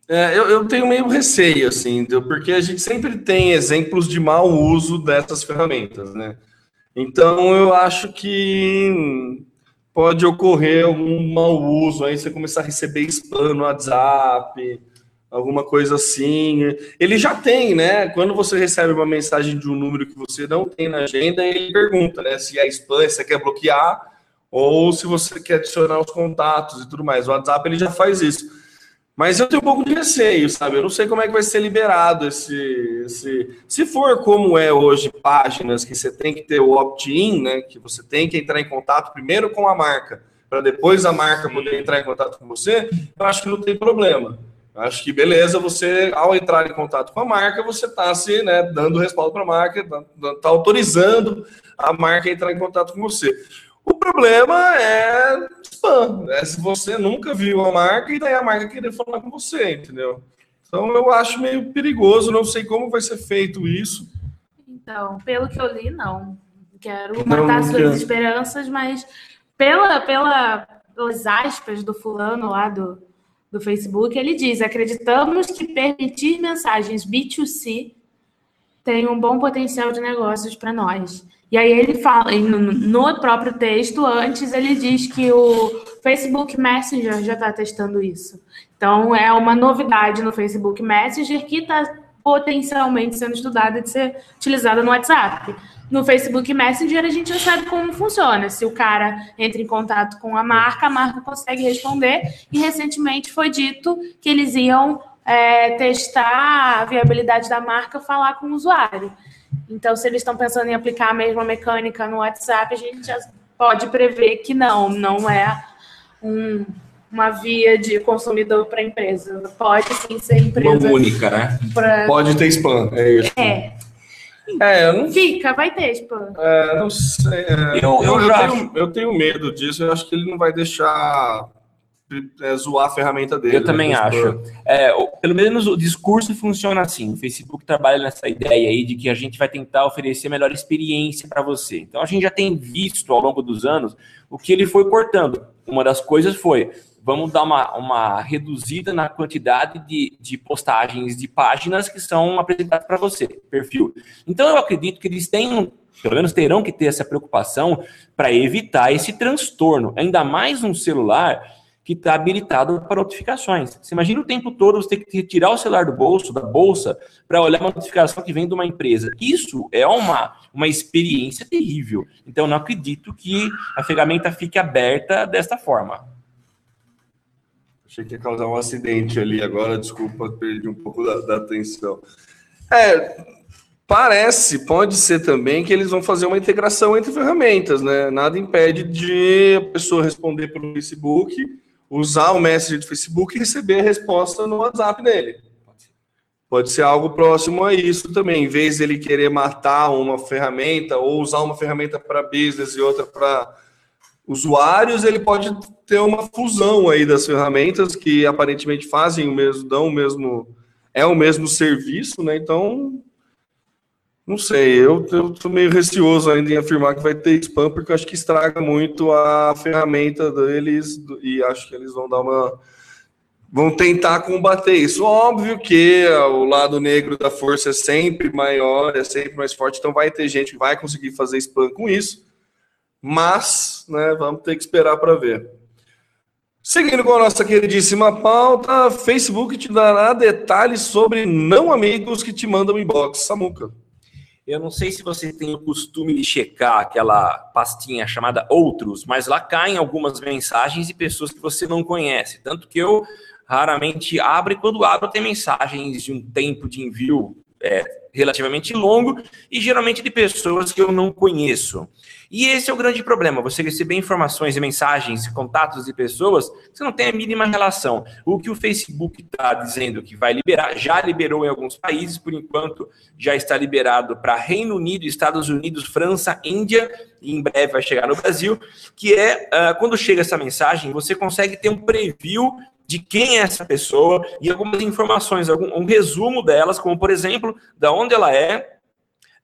É, eu, eu tenho meio receio, assim, porque a gente sempre tem exemplos de mau uso dessas ferramentas, né? Então eu acho que pode ocorrer algum mau uso, aí você começar a receber spam no WhatsApp, alguma coisa assim. Ele já tem, né? Quando você recebe uma mensagem de um número que você não tem na agenda, ele pergunta, né? Se é spam, se você quer bloquear, ou se você quer adicionar os contatos e tudo mais. O WhatsApp ele já faz isso. Mas eu tenho um pouco de receio, sabe? Eu não sei como é que vai ser liberado esse. esse... Se for como é hoje, páginas que você tem que ter o opt-in, né? Que você tem que entrar em contato primeiro com a marca, para depois a marca poder entrar em contato com você, eu acho que não tem problema. Eu acho que beleza, você, ao entrar em contato com a marca, você está se né, dando respaldo para a marca, está autorizando a marca a entrar em contato com você. O problema é spam, né? Se você nunca viu a marca e daí a marca querer falar com você, entendeu? Então eu acho meio perigoso, não sei como vai ser feito isso. Então, pelo que eu li, não. Quero Não, matar nunca. suas esperanças, mas pela, pela, pelas aspas do fulano lá do, do Facebook, ele diz: acreditamos que permitir mensagens B2C tem um bom potencial de negócios para nós. E aí ele fala, no, no próprio texto, antes ele diz que o Facebook Messenger já está testando isso. Então é uma novidade no Facebook Messenger que está potencialmente sendo estudada de ser utilizada no WhatsApp. No Facebook Messenger a gente já sabe como funciona. Se o cara entra em contato com a marca, a marca consegue responder. E recentemente foi dito que eles iam é, testar a viabilidade da marca falar com o usuário. Então, se eles estão pensando em aplicar a mesma mecânica no WhatsApp, a gente já pode prever que não, não é um- uma via de consumidor para empresa. Pode sim ser empresa Uma única, né? para. Pode ter spam, é isso. É, É, eu não, fica, vai ter spam. é, não sei. é, Eu- eu eu, já tenho, eu tenho medo disso, eu acho que ele não vai deixar é, zoar a ferramenta dele. Eu também né, acho. É, pelo menos o discurso funciona assim. O Facebook trabalha nessa ideia aí de que a gente vai tentar oferecer a melhor experiência para você. Então a gente já tem visto ao longo dos anos o que ele foi cortando. Uma das coisas foi vamos dar uma, uma reduzida na quantidade de, de postagens de páginas que são apresentadas para você, perfil. Então eu acredito que eles tenham, pelo menos terão que ter essa preocupação para evitar esse transtorno. Ainda mais um celular que está habilitado para notificações. Você imagina o tempo todo você ter que tirar o celular do bolso, da bolsa, para olhar uma notificação que vem de uma empresa. Isso é uma, uma experiência terrível. Então, não acredito que a ferramenta fique aberta desta forma. Achei que ia causar um acidente ali agora, desculpa, perdi um pouco da, da atenção. É, parece, pode ser também que eles vão fazer uma integração entre ferramentas, né? Nada impede de a pessoa responder pelo Facebook, usar o Messenger do Facebook e receber a resposta no WhatsApp dele. Pode ser algo próximo a isso também, em vez dele querer matar uma ferramenta ou usar uma ferramenta para business e outra para usuários, ele pode ter uma fusão aí das ferramentas que aparentemente fazem o mesmo, dão o mesmo, é o mesmo serviço, né? Então, não sei, eu, tô meio receoso ainda em afirmar que vai ter spam, porque eu acho que estraga muito a ferramenta deles e acho que eles vão dar uma. Vão tentar combater isso. Óbvio que o lado negro da força é sempre maior, é sempre mais forte, então vai ter gente que vai conseguir fazer spam com isso mas né, vamos ter que esperar para ver. Seguindo com a nossa queridíssima pauta, Facebook te dará detalhes sobre não amigos que te mandam inbox. Samuca. Eu não sei se você tem o costume de checar aquela pastinha chamada Outros, mas lá caem algumas mensagens de pessoas que você não conhece. Tanto que eu raramente abro e quando abro tem mensagens de um tempo de envio é, relativamente longo e geralmente de pessoas que eu não conheço. E esse é o grande problema, você receber informações e mensagens, contatos de pessoas você não tem a mínima relação. O que o Facebook está dizendo que vai liberar, já liberou em alguns países, por enquanto já está liberado para Reino Unido, Estados Unidos, França, Índia, e em breve vai chegar no Brasil, que é, uh, quando chega essa mensagem, você consegue ter um preview de quem é essa pessoa e algumas informações, algum, um resumo delas, como por exemplo, da onde ela é,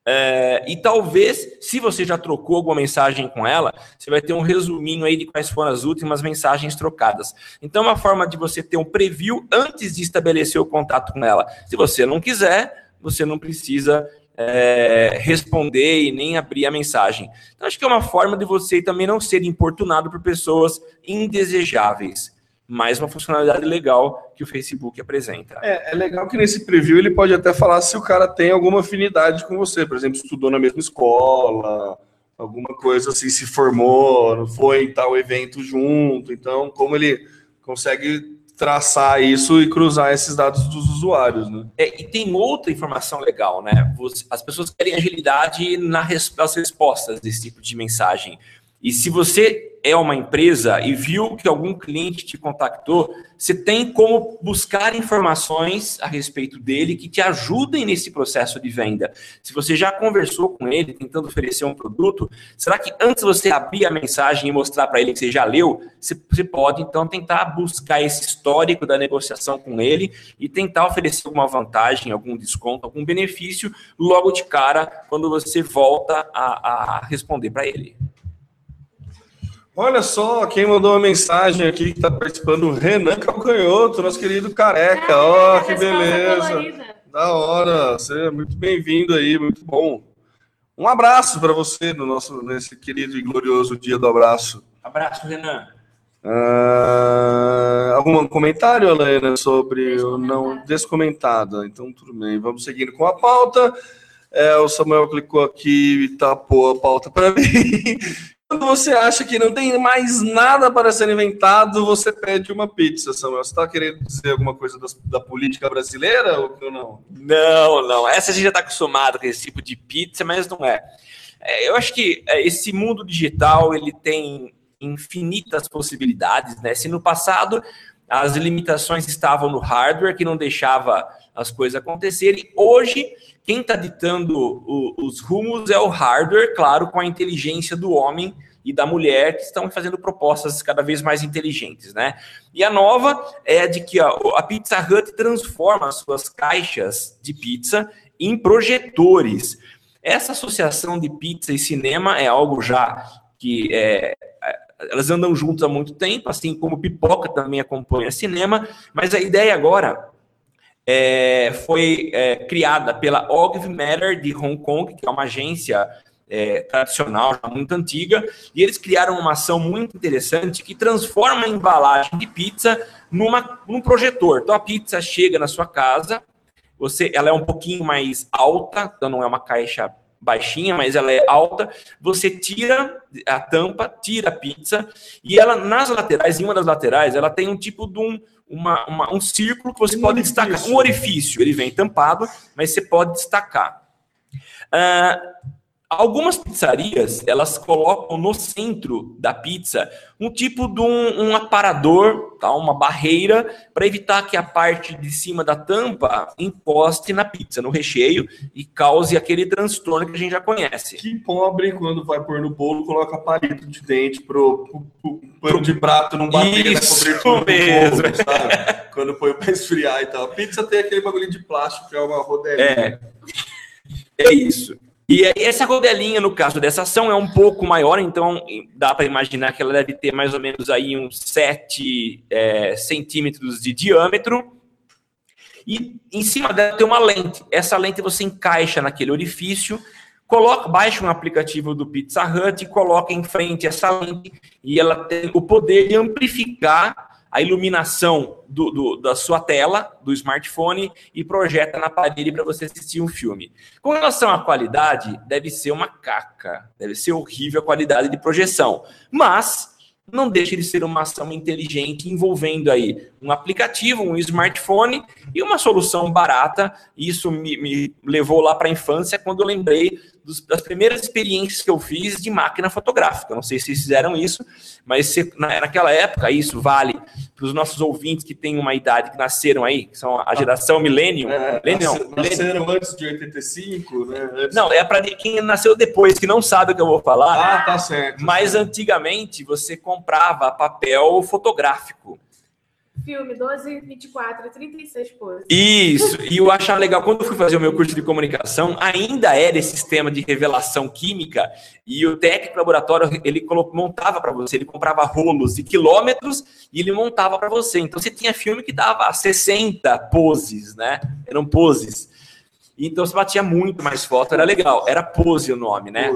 É, e talvez, se você já trocou alguma mensagem com ela, você vai ter um resuminho aí de quais foram as últimas mensagens trocadas. Então, é uma forma de você ter um preview antes de estabelecer o contato com ela. Se você não quiser, você não precisa é, responder e nem abrir a mensagem. Então, acho que é uma forma de você também não ser importunado por pessoas indesejáveis mais uma funcionalidade legal que o Facebook apresenta. É, é legal que nesse preview ele pode até falar se o cara tem alguma afinidade com você, por exemplo, estudou na mesma escola, alguma coisa assim, se formou, foi em tal evento junto. Então, como ele consegue traçar isso e cruzar esses dados dos usuários, né? É, e tem outra informação legal, né? As pessoas querem agilidade nas respostas desse tipo de mensagem. E se você é uma empresa e viu que algum cliente te contactou, você tem como buscar informações a respeito dele que te ajudem nesse processo de venda. Se você já conversou com ele tentando oferecer um produto, será que antes você abrir a mensagem e mostrar para ele que você já leu, você pode então tentar buscar esse histórico da negociação com ele e tentar oferecer alguma vantagem, algum desconto, algum benefício logo de cara quando você volta a, a responder para ele. Olha só, quem mandou uma mensagem aqui que está participando, o Renan Calcanhoto, nosso querido careca. Ó, Ah, que beleza. colorida. Da hora, você é muito bem-vindo aí, muito bom. Um abraço para você no nosso nesse querido e glorioso dia do abraço. Abraço, Renan. Ah, algum comentário, Helena, sobre o não descomentado? Então, tudo bem. Vamos seguindo com a pauta. É, o Samuel clicou aqui e tapou a pauta para <laughs> mim. Quando você acha que não tem mais nada para ser inventado, você pede uma pizza, Samuel. Você está querendo dizer alguma coisa da, política brasileira ou não? Não, não. Essa a gente já está acostumado com esse tipo de pizza, mas não é. É, Eu acho que é, esse mundo digital ele tem infinitas possibilidades, né? Se no passado as limitações estavam no hardware que não deixava as coisas acontecerem, hoje quem está ditando o- os rumos é o hardware, claro, com a inteligência do homem e da mulher que estão fazendo propostas cada vez mais inteligentes, né? E a nova é de que ó, a Pizza Hut transforma as suas caixas de pizza em projetores. Essa associação de pizza e cinema é algo já que é, elas andam juntas há muito tempo, assim como pipoca também acompanha cinema, mas a ideia agora é, foi é, criada pela Ogv Matter de Hong Kong, que é uma agência é, tradicional, já muito antiga, e eles criaram uma ação muito interessante que transforma a embalagem de pizza numa, num projetor. Então a pizza chega na sua casa, você, ela é um pouquinho mais alta, então não é uma caixa baixinha, mas ela é alta. Você tira a tampa, tira a pizza e ela nas laterais, em uma das laterais, ela tem um tipo de um, uma, uma- um círculo que você Um pode orifício. destacar, um orifício. Ele vem tampado, mas você pode destacar. Ah, Algumas pizzarias, elas colocam no centro da pizza um tipo de um, um aparador, tá? uma barreira, para evitar que a parte de cima da tampa encoste na pizza, no recheio, e cause aquele transtorno que a gente já conhece. Que pobre, quando vai pôr no bolo, coloca palito de dente pro, pro, pro pano de prato não bater Isso na cobertura do mesmo. bolo, sabe? Quando põe pra esfriar e tal. Pizza tem aquele bagulho de plástico que é uma rodelinha. É. É isso. E essa rodelinha, no caso dessa ação, é um pouco maior, então dá para imaginar que ela deve ter mais ou menos aí uns 7 é, centímetros de diâmetro. E em cima dela tem uma lente. Essa lente você encaixa naquele orifício, coloca, baixa um aplicativo do Pizza Hut e coloca em frente essa lente e ela tem o poder de amplificar a iluminação do, do- da sua tela, do smartphone, e projeta na parede para você assistir um filme. Com relação à qualidade, deve ser uma caca, deve ser horrível a qualidade de projeção, mas não deixa de ser uma ação inteligente envolvendo aí um aplicativo, um smartphone e uma solução barata. Isso me, me levou lá para a infância quando eu lembrei dos- das primeiras experiências que eu fiz de máquina fotográfica. Não sei se vocês fizeram isso, mas se- na- naquela época, isso vale para os nossos ouvintes que têm uma idade, que nasceram aí, que são a geração millennium. É, millennium, nasce- millennium. nasceram antes de 85, né? Antes- Não, é para quem nasceu depois, que não sabe o que eu vou falar. Ah, tá certo. Mas antigamente você comprava papel fotográfico. Filme 12, 24 e 36 poses. Isso, e eu achava legal, quando eu fui fazer o meu curso de comunicação, ainda era esse sistema de revelação química, e o técnico laboratório, ele montava para você, ele comprava rolos de quilômetros, e ele montava para você. Então você tinha filme que dava 60 poses, né? Eram poses. Então você batia muito mais foto, era legal. Era pose o nome, né?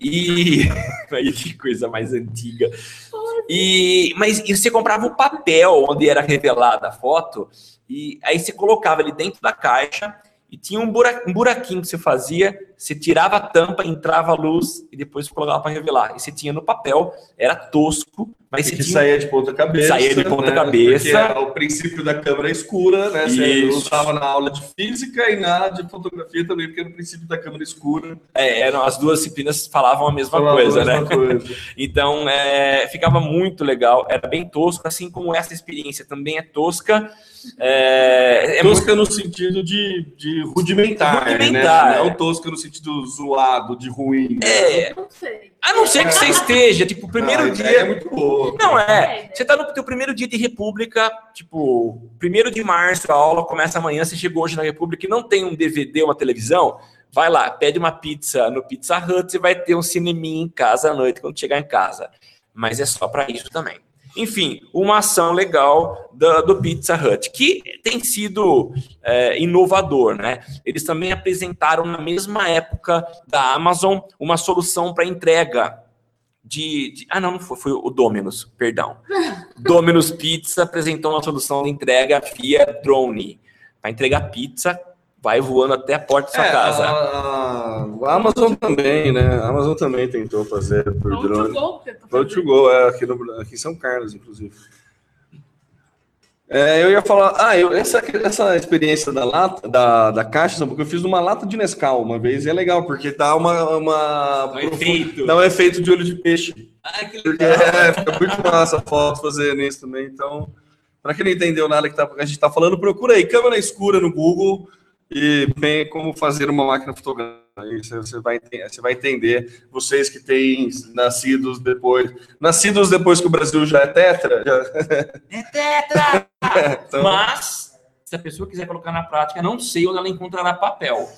E. <laughs> Aí que coisa mais antiga. E, mas e você comprava o papel onde era revelada a foto, e aí você colocava ele dentro da caixa e tinha um, bura- buraquinho que você fazia, você tirava a tampa, entrava a luz e depois colocava para revelar. E você tinha no papel, era tosco, mas que tinha. saía de ponta cabeça. Saía de ponta né? cabeça. Porque é o princípio da câmera escura, né? Você Isso. usava na aula de física e na de fotografia também, porque era o princípio da câmera escura. É, eram, as duas disciplinas falavam a mesma Falava a coisa, mesma né? coisa. <laughs> Então, é, ficava muito legal, era bem tosco, assim como essa experiência também é tosca. É, é muito- tosca no sentido de, de rudimentar, Rudimentar, né? é. Não tosca no sentido zoado, de ruim. é, Não sei. a não ser que você esteja, tipo, o primeiro Não, dia. é muito boa. Não, é. Você tá no teu primeiro dia de República, tipo, primeiro de março, a aula começa amanhã, você chegou hoje na República e não tem um DVD, uma televisão, vai lá, pede uma pizza no Pizza Hut, você vai ter um cineminha em casa à noite quando chegar em casa. Mas é só para isso também. Enfim, uma ação legal da- do Pizza Hut, que tem sido é, inovador, né? Eles também apresentaram na mesma época da Amazon uma solução para entrega de, de- Ah, não, não foi, foi o Domino's, perdão. <laughs> Domino's Pizza apresentou uma solução de entrega via drone. Para entregar pizza, vai voando até a porta da sua É, casa. A, a- Amazon também, né? A Amazon também tentou fazer por drone. tô Go to go, é, aqui, no, aqui em São Carlos, inclusive. É, eu ia falar, ah, eu, essa, essa experiência da lata, da, da caixa, porque eu fiz uma lata de Nescau uma vez e é legal, porque dá uma. uma Dá um efeito. Dá um efeito de olho de peixe. Ah, que Porque é, fica muito massa a foto fazendo isso também. Então, para quem não entendeu nada que tá- a gente tá falando, procura aí câmera escura no Google e vem como fazer uma máquina fotográfica. Aí você, vai, você vai entender. Vocês que têm nascidos depois. Nascidos depois que o Brasil já é tetra. já- <laughs> É tetra! então- Mas, se a pessoa quiser colocar na prática, não sei onde ela encontrará papel.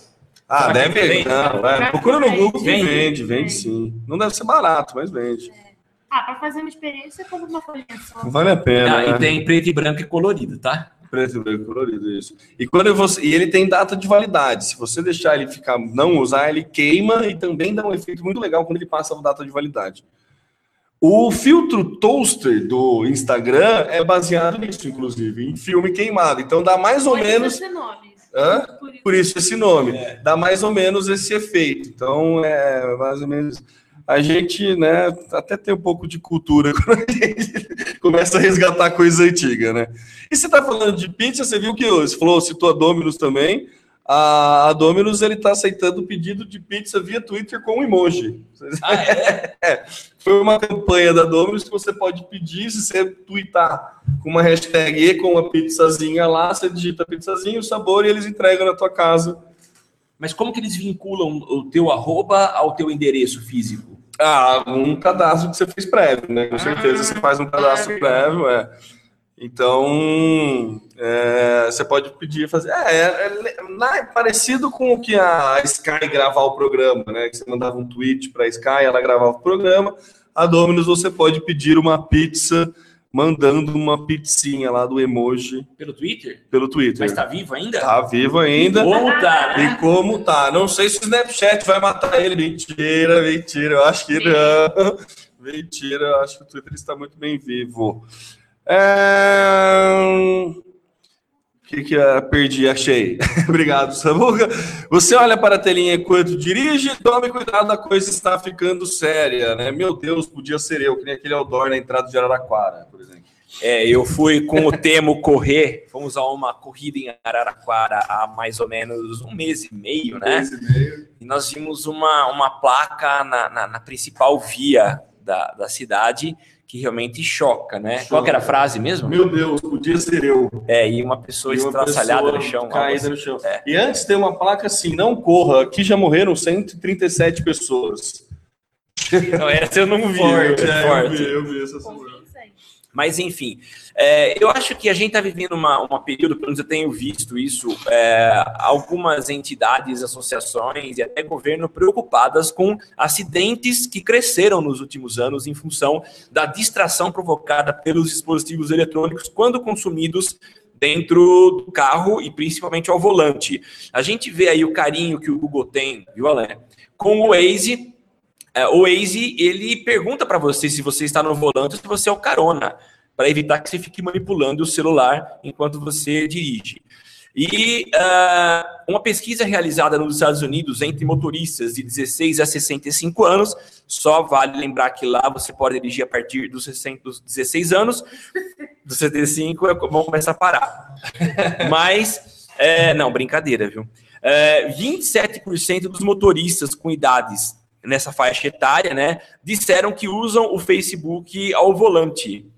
ah, Será deve. vende? Não, vai. Procura no Google que Vende? vende, vende sim. Não deve ser barato, mas vende. Ah, pra fazer uma experiência, como uma folhinha só. Vale a pena. Ah, né? e tem preto e branco e colorido, tá? Preto e branco colorido, isso. E quando você, e ele tem data de validade. Se você deixar ele ficar, não usar, ele queima e também dá um efeito muito legal quando ele passa a data de validade. O filtro toaster do Instagram é baseado nisso, inclusive, em filme queimado. Então dá mais ou Por menos. esse nome. Hã? Por isso. Por isso esse nome. Dá mais ou menos esse efeito. Então, é mais ou menos. A gente, né, até tem um pouco de cultura <laughs> quando a gente começa a resgatar coisa antiga, né? E você tá falando de pizza, você viu que você falou, citou a Domino's também. A, a Domino's, ele tá aceitando o pedido de pizza via Twitter com emoji. Ah, <laughs> é? Foi uma campanha da Domino's que você pode pedir se você twittar com uma hashtag e com uma pizzazinha lá, você digita pizzazinha, o sabor e eles entregam na tua casa. Mas como que eles vinculam o teu arroba ao teu endereço físico? Ah, um cadastro que você fez prévio, né? Com certeza você faz um cadastro prévio, é. Então, é, você pode pedir fazer. É, é, é, é parecido com o que a Sky gravar o programa, né? Que você mandava um tweet para a Sky, ela gravava o programa. A Domino's você pode pedir uma pizza mandando uma pizzinha lá do emoji Pelo Twitter? pelo Twitter. Mas tá vivo ainda? Tá vivo ainda. Como tá, né? E como tá? Não sei se o Snapchat vai matar ele. Mentira, mentira. Eu acho que não. <laughs> Mentira, eu acho que o Twitter está muito bem vivo. É... O que que é? Perdi, achei. <laughs> Obrigado, Samuca. Você olha para a telinha enquanto dirige, tome cuidado, a coisa está ficando séria, né? Meu Deus, podia ser eu, que nem aquele outdoor na entrada de Araraquara, por exemplo. É, eu fui com o Temo correr, fomos a uma corrida em Araraquara há mais ou menos um mês e meio, né? Esse meio. E nós vimos uma, uma placa na, na, na principal via da, da cidade que realmente choca, né? Qual que era a frase mesmo? Meu Deus, podia ser eu. É, e uma pessoa E uma estraçalhada pessoa no chão. Caída assim. no chão. É. E antes tem uma placa assim, não corra, aqui já morreram 137 pessoas. Não, essa eu não vi. Forte, viu? é, eu Forte. vi, eu vi essa. Mas, enfim, é, eu acho que a gente está vivendo uma, uma período, pelo menos eu tenho visto isso, é, algumas entidades, associações e até governo preocupadas com acidentes que cresceram nos últimos anos em função da distração provocada pelos dispositivos eletrônicos quando consumidos dentro do carro e principalmente ao volante. A gente vê aí o carinho que o Google tem, viu, Alain? Com o Waze, é, o Waze, ele pergunta para você se você está no volante ou se você é o carona, para evitar que você fique manipulando o celular enquanto você dirige. E uh, uma pesquisa realizada nos Estados Unidos entre motoristas de 16 a 65 anos, só vale lembrar que lá você pode dirigir a partir dos, 60, dos 16 anos, dos 75 é, começar a parar. <laughs> Mas, é, não, brincadeira, viu? É, 27% dos motoristas com idades nessa faixa etária, né, disseram que usam o Facebook ao volante.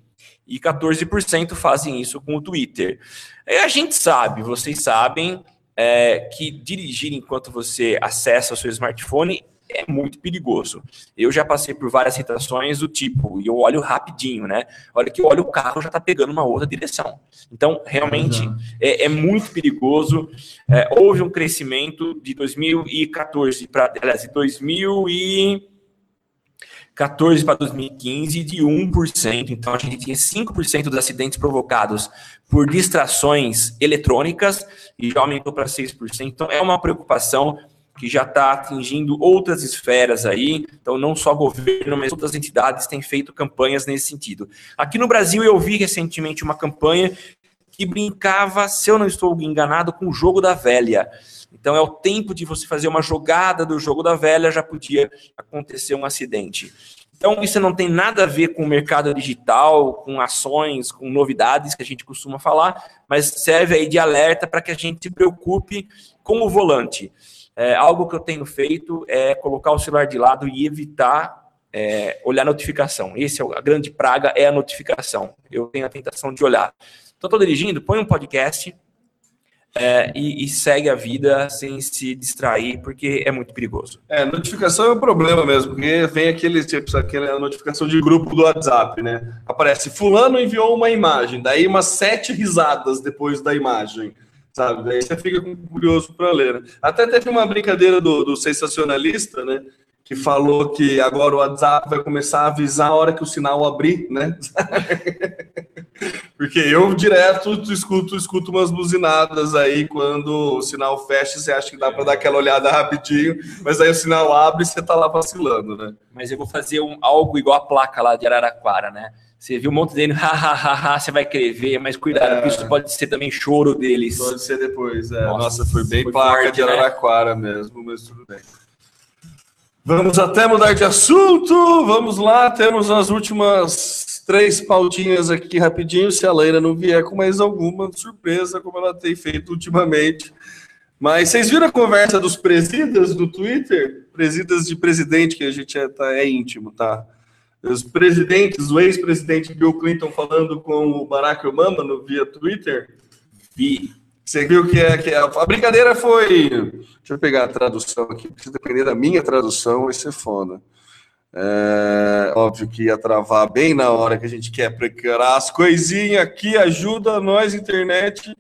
E 14% fazem isso com o Twitter. E a gente sabe, vocês sabem, é, que dirigir enquanto você acessa o seu smartphone é muito perigoso. Eu já passei por várias situações do tipo, e eu olho rapidinho, né? Olha que eu olho o carro já tá pegando uma outra direção. Então, realmente, é, é muito perigoso. É, houve um crescimento de 2014 para, aliás, de 2014 para 2015 de 1%. Então, a gente tinha 5% dos acidentes provocados por distrações eletrônicas e já aumentou para 6%. Então, é uma preocupação que já está atingindo outras esferas aí, então não só governo, mas outras entidades têm feito campanhas nesse sentido. Aqui no Brasil eu vi recentemente uma campanha que brincava, se eu não estou enganado, com o jogo da velha. Então é o tempo de você fazer uma jogada do jogo da velha, já podia acontecer um acidente. Então, isso não tem nada a ver com o mercado digital, com ações, com novidades que a gente costuma falar, mas serve aí de alerta para que a gente se preocupe com o volante. É, algo que eu tenho feito é colocar o celular de lado e evitar é, olhar notificação. Esse é a grande praga, é a notificação. Eu tenho a tentação de olhar. Então, estou dirigindo, põe um podcast é, e, e, segue a vida sem se distrair, porque é muito perigoso. É, notificação é um problema mesmo, porque vem aquele tipo, aquela notificação de grupo do WhatsApp, né? Aparece, fulano enviou uma imagem, daí umas sete risadas depois da imagem sabe? Daí você fica curioso para ler. Né? Até teve uma brincadeira do, do sensacionalista, né? Que falou que agora o WhatsApp vai começar a avisar a hora que o sinal abrir, né? <laughs> Porque eu direto escuto, escuto umas buzinadas aí quando o sinal fecha, você acha que dá para dar aquela olhada rapidinho, mas aí o sinal abre e você tá lá vacilando, né? Mas eu vou fazer um, algo igual a placa lá de Araraquara, né? Você viu um monte dele, <laughs> ha, você vai querer ver, mas cuidado, é. isso pode ser também choro deles. Pode ser depois, é. Nossa, Nossa foi bem foi placa forte, de né? Araraquara né? mesmo, mas tudo bem. Vamos até mudar de assunto, vamos lá, temos as últimas três pautinhas aqui rapidinho, se a Leila não vier com mais alguma surpresa, como ela tem feito ultimamente. Mas vocês viram a conversa dos presidas do Twitter? Presidas de presidente, que a gente é, tá, é íntimo, tá? os presidentes, o ex-presidente Bill Clinton falando com o Barack Obama no via Twitter. Vi. Você viu que, é, que é, a brincadeira foi. Deixa eu pegar a tradução aqui, porque se depender da minha tradução, vai ser foda. É, óbvio que ia travar bem na hora que a gente quer preparar as coisinhas aqui, ajuda nós, internet.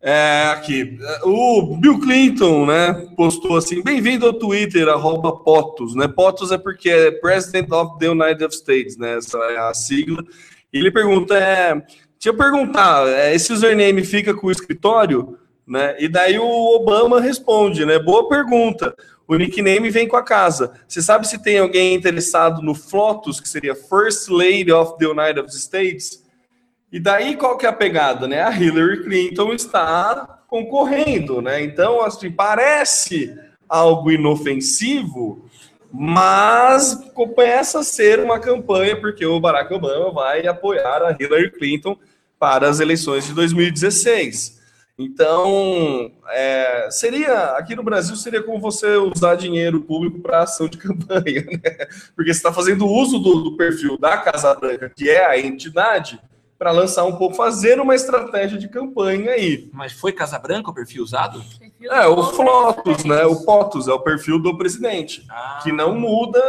É, aqui, o Bill Clinton, né, postou assim, bem-vindo ao Twitter, arroba POTUS, né, POTUS é porque é President of the United States, né, essa é a sigla, e ele pergunta, é, deixa eu perguntar, é, esse username fica com o escritório, né, e daí o Obama responde, né, boa pergunta, o nickname vem com a casa, você sabe se tem alguém interessado no FLOTUS, que seria First Lady of the United States? E daí qual que é a pegada, né? A Hillary Clinton está concorrendo, né? Então, assim, parece algo inofensivo, mas começa a ser uma campanha porque o Barack Obama vai apoiar a Hillary Clinton para as eleições de 2016. Então, é, seria aqui no Brasil seria como você usar dinheiro público para ação de <laughs> campanha, né? Porque você está fazendo uso do, do perfil da Casa Branca, que é a entidade, para lançar um pouco, fazer uma estratégia de campanha aí. Mas foi Casa Branca o perfil usado? perfil É, o Flotus, né? O POTUS é o perfil do presidente. Ah. Que não muda.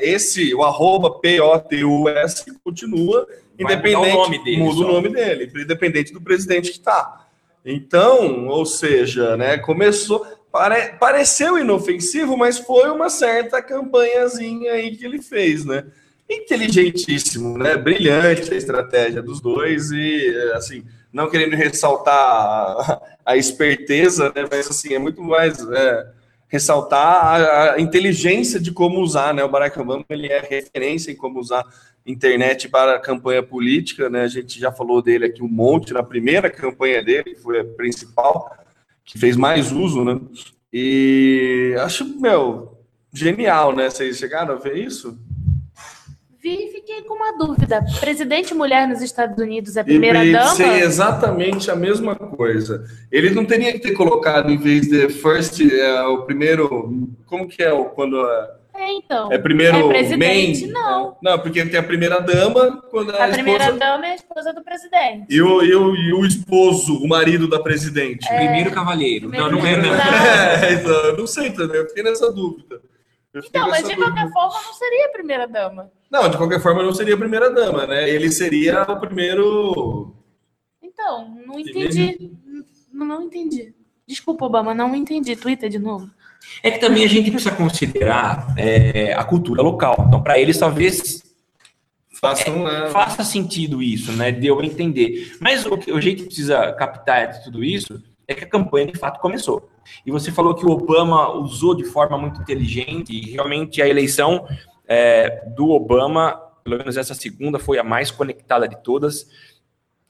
Esse, o arroba P-O-T-U-S, continua Vai independente. mudar o nome dele Muda só. o nome dele, independente do presidente que tá. Então, ou seja, né? Começou. pare- pareceu inofensivo, mas foi uma certa campanhazinha aí que ele fez, né? Inteligentíssimo, né? Brilhante a estratégia dos dois e, assim, não querendo ressaltar a, a esperteza, né? Mas, assim, é muito mais é, ressaltar a, a inteligência de como usar, né? O Barack Obama, ele é referência em como usar internet para a campanha política, né? A gente já falou dele aqui um monte na primeira campanha dele, que foi a principal, que fez mais uso, né? E acho, meu, genial, né? Vocês chegaram a ver isso? Vi e fiquei com uma dúvida. Presidente mulher nos Estados Unidos é E primeira dama? pensei exatamente a mesma coisa. Ele não teria que ter colocado, em vez de first, é, o primeiro. Como que é o quando é, É, então. é primeiro É presidente, main? não. Não, porque tem a primeira dama, quando é A a primeira esposa, dama é a esposa do presidente. e, o, e, o, e o esposo, o marido da presidente. Primeiro cavalheiro. Não, não é não. <laughs> É, então, eu não sei também, eu fiquei nessa dúvida. Eu fiquei Então, mas de qualquer dúvida. forma não seria a primeira dama. Não, de qualquer forma, não seria a primeira dama, né? Ele seria o primeiro. Então, não entendi. Não, não entendi. Desculpa, Obama, não entendi. Twitter de novo. É que também a gente precisa considerar é, a cultura local. Então, para eles, talvez Façam, né? faça sentido isso, né? Deu a entender. Mas o, que- o jeito que precisa captar de tudo isso é que a campanha de fato começou. E você falou que o Obama usou de forma muito inteligente e realmente a eleição é, do Obama, pelo menos essa segunda, foi a mais conectada de todas.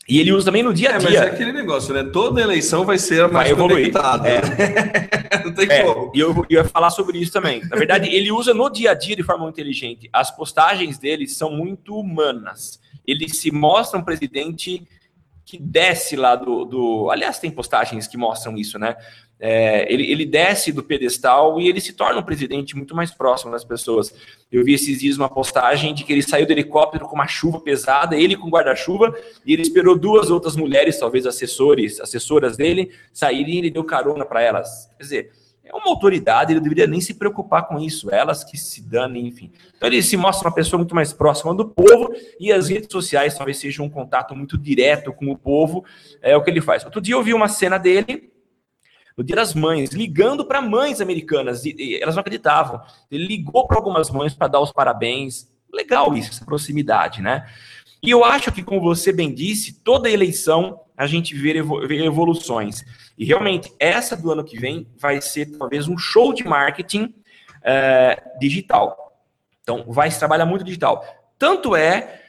E ele usa também no dia a É, mas dia. é aquele negócio, né? Toda eleição vai ser a mais Vai evoluir. conectada. É. <laughs> não tem É, como. e eu, eu ia falar sobre isso também. Na verdade, ele usa no dia a dia de forma inteligente. As postagens dele são muito humanas. Ele se mostra um presidente que desce lá do. do... Aliás, tem postagens que mostram isso, né? É, ele, ele desce do pedestal e ele se torna um presidente muito mais próximo das pessoas. Eu vi esses dias uma postagem de que ele saiu do helicóptero com uma chuva pesada, ele com guarda-chuva, e ele esperou duas outras mulheres, talvez assessores, assessoras dele, saírem e ele deu carona para elas. Quer dizer, é uma autoridade, ele deveria nem se preocupar com isso, elas que se danem, enfim. Então ele se mostra uma pessoa muito mais próxima do povo e as redes sociais talvez sejam um contato muito direto com o povo, é o que ele faz. Outro dia eu vi uma cena dele no Dia das Mães, ligando para mães americanas, e, e elas não acreditavam. Ele ligou para algumas mães para dar os parabéns. Legal isso, essa proximidade, né? E eu acho que, como você bem disse, toda eleição a gente vê evoluções. E realmente, essa do ano que vem vai ser talvez um show de marketing eh, digital. Então, vai se trabalhar muito digital. Tanto é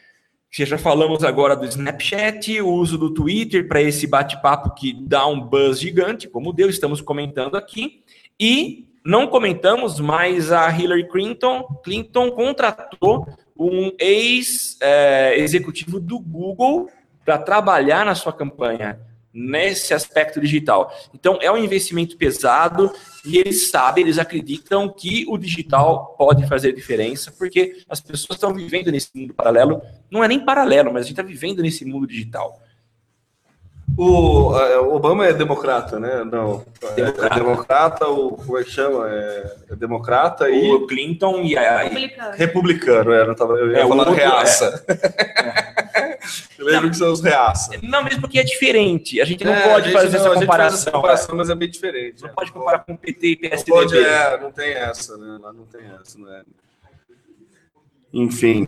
que já falamos agora do Snapchat, o uso do Twitter para esse bate-papo que dá um buzz gigante, como deu, estamos comentando aqui. E não comentamos, mas a Hillary Clinton, Clinton contratou um ex-executivo do Google para trabalhar na sua campanha nesse aspecto digital. Então, é um investimento pesado e eles sabem, eles acreditam que o digital pode fazer diferença, porque as pessoas estão vivendo nesse mundo paralelo. Não é nem paralelo, mas a gente está vivendo nesse mundo digital. O é, o Obama é democrata, né? Não. É, Democrata. é democrata, o, como é que chama? É, é democrata e O Clinton e a. Republicano. republicano. É, não tava, eu ia É, o falar outro reaça. <laughs> eu lembro que são os reaça. Não, mesmo porque é diferente. A gente não É, pode gente fazer não- essa a gente faz essa comparação. comparação, mas é bem diferente. Não pode comparar com PT e Não PSDB. pode, é, não tem essa, né? Lá não tem essa, né? Enfim.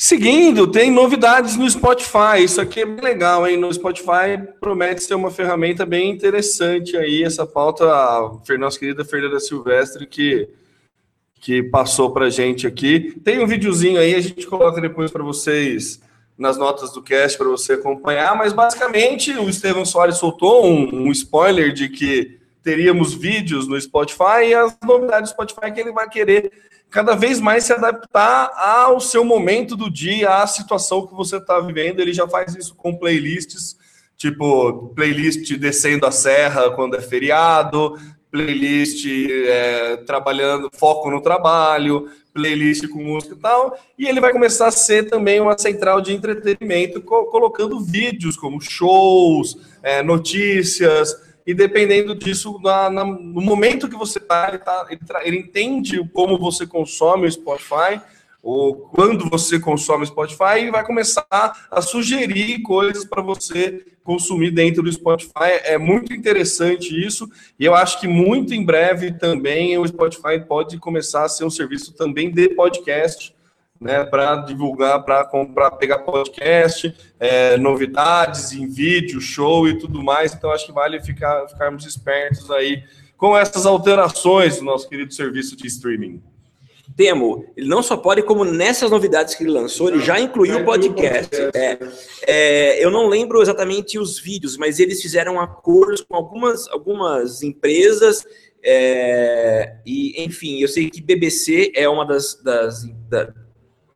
Seguindo, tem novidades no Spotify. Isso aqui é bem legal, hein? No Spotify promete ser uma ferramenta bem interessante aí. Essa pauta, a nossa querida Fernanda Silvestre, que, que passou pra gente aqui. Tem um videozinho aí, a gente coloca depois para vocês nas notas do cast para você acompanhar, mas basicamente o Estevão Soares soltou um, um spoiler de que teríamos vídeos no Spotify e as novidades do Spotify que ele vai querer cada vez mais se adaptar ao seu momento do dia, à situação que você está vivendo. Ele já faz isso com playlists, tipo playlist descendo a serra quando é feriado, playlist é, trabalhando, foco no trabalho, playlist com música e tal. E ele vai começar a ser também uma central de entretenimento, co- colocando vídeos como shows, é, notícias. E dependendo disso, na- na- no momento que você está, ele, tá- ele ele entende como você consome o Spotify, ou quando você consome o Spotify, e vai começar a sugerir coisas para você consumir dentro do Spotify. É muito interessante isso, e eu acho que muito em breve também o Spotify pode começar a ser um serviço também de podcast, né, para divulgar, para pegar podcast, é, novidades em vídeo, show e tudo mais. Então, acho que vale ficar, ficarmos espertos aí com essas alterações do nosso querido serviço de streaming. Temo, ele não só pode, como nessas novidades que ele lançou, ele já incluiu o podcast. É, é, eu não lembro exatamente os vídeos, mas eles fizeram acordos com algumas, algumas empresas. é, e, enfim, eu sei que BBC é uma das, das da-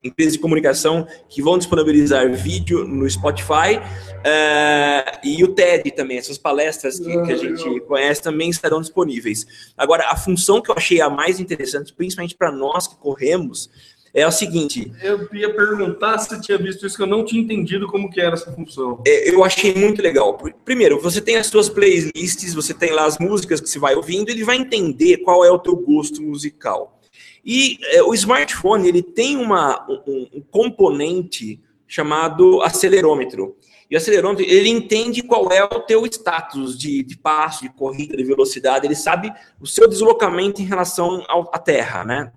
empresas de comunicação que vão disponibilizar vídeo no Spotify. é, e o TED também, essas palestras que, que a gente conhece também estarão disponíveis. Agora, a função que eu achei a mais interessante, principalmente para nós que corremos, é o seguinte: Eu ia perguntar se tinha visto isso, que eu não tinha entendido como que era essa função. é, eu achei muito legal. Pr- Primeiro, você tem as suas playlists, você tem lá as músicas que você vai ouvindo, ele vai entender qual é o teu gosto musical. E é, o smartphone ele tem uma, um, um componente chamado acelerômetro. E o acelerômetro ele entende qual é o teu status de, de passo, de corrida, de velocidade. Ele sabe o seu deslocamento em relação ao- à Terra, né?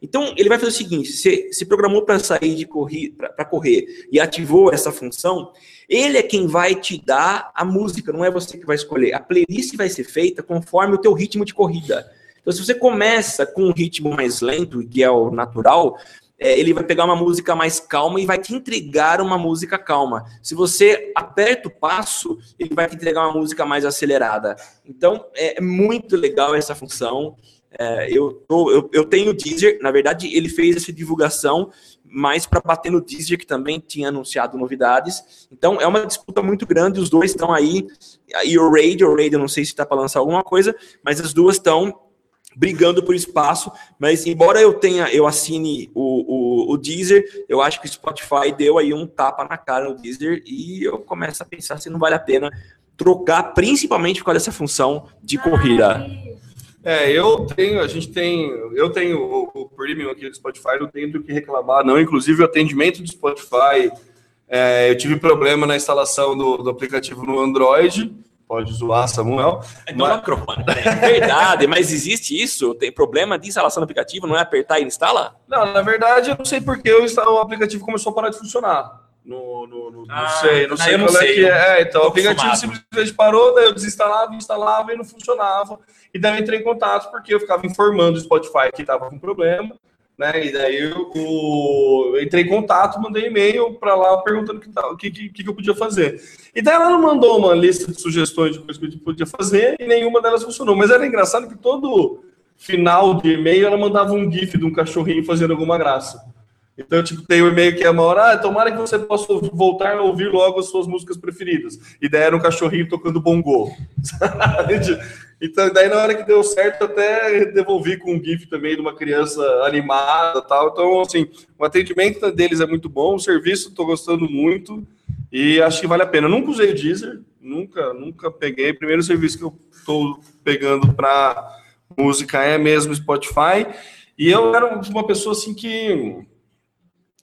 Então, ele vai fazer o seguinte: você se programou para sair de correr, para correr e ativou essa função, ele é quem vai te dar a música, não é você que vai escolher. A playlist vai ser feita conforme o teu ritmo de corrida. Então, se você começa com um ritmo mais lento, que é o natural, é, ele vai pegar uma música mais calma e vai te entregar uma música calma. Se você aperta o passo, ele vai te entregar uma música mais acelerada. Então, é muito legal essa função. É, eu, eu, eu tenho o Deezer, na verdade, ele fez essa divulgação mais para bater no Deezer, que também tinha anunciado novidades. Então, é uma disputa muito grande, os dois estão aí. E o Raid, o Raid, eu não sei se está para lançar alguma coisa, mas as duas estão brigando por espaço, mas embora eu tenha, eu assine o, o, o Deezer, eu acho que o Spotify deu aí um tapa na cara no Deezer e eu começo a pensar se não vale a pena trocar, principalmente por causa dessa função de corrida. É, eu tenho, a gente tem, eu tenho o, o premium aqui do Spotify, não tenho do que reclamar, não. Inclusive, o atendimento do Spotify, é, eu tive problema na instalação do, do aplicativo no Android. Pode zoar, Samuel. Então, Mas- microfone, né? Verdade, mas existe isso? Tem problema de instalação do aplicativo, não é apertar e instala? Não, na verdade, eu não sei porque o, aplicativo começou a parar de funcionar. No, no, no- Ah, não sei, não sei não qual é sei, que eu é. É, então, o aplicativo acostumado. simplesmente parou, daí eu desinstalava, instalava e não funcionava. E daí eu entrei em contato porque eu ficava informando o Spotify que estava com problema. Né? E daí eu, eu entrei em contato, mandei e-mail para lá perguntando que, o que, que, que eu podia fazer. E daí ela mandou uma lista de sugestões de coisas que eu podia fazer e nenhuma delas funcionou. Mas era engraçado que todo final de e-mail ela mandava um GIF de um cachorrinho fazendo alguma graça. Então, tipo, tem o e-mail que é uma hora, ah, tomara que você possa voltar a ouvir logo as suas músicas preferidas. E daí era um cachorrinho tocando bongô. <laughs> Então, daí na hora que deu certo, até devolvi com um GIF também de uma criança animada tal. Então, assim, o atendimento deles é muito bom, o serviço estou gostando muito e acho que vale a pena. Eu nunca usei o Deezer, nunca, nunca peguei. Primeiro serviço que eu estou pegando para música é mesmo Spotify. E eu era uma pessoa assim que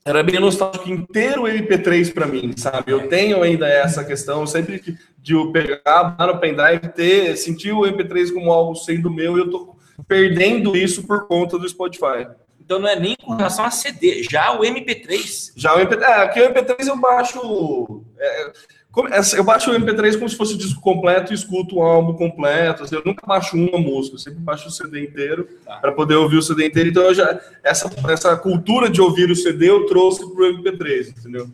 era bem nostálgico inteiro o MP3 para mim, sabe? Eu tenho ainda essa questão, sempre que- de eu pegar lá no pendrive, ter, sentir o MP3 como algo sendo meu, e eu tô perdendo isso por conta do Spotify. Então não é nem com relação a CD, já o MP3. Já o MP3, é, aqui o MP3 eu baixo. é, eu baixo o MP3 como se fosse o disco completo e escuto o álbum completo. assim, eu nunca baixo uma música, eu sempre baixo o CD inteiro para poder ouvir o CD inteiro. Então, já, essa, essa cultura de ouvir o CD eu trouxe para o MP3, entendeu?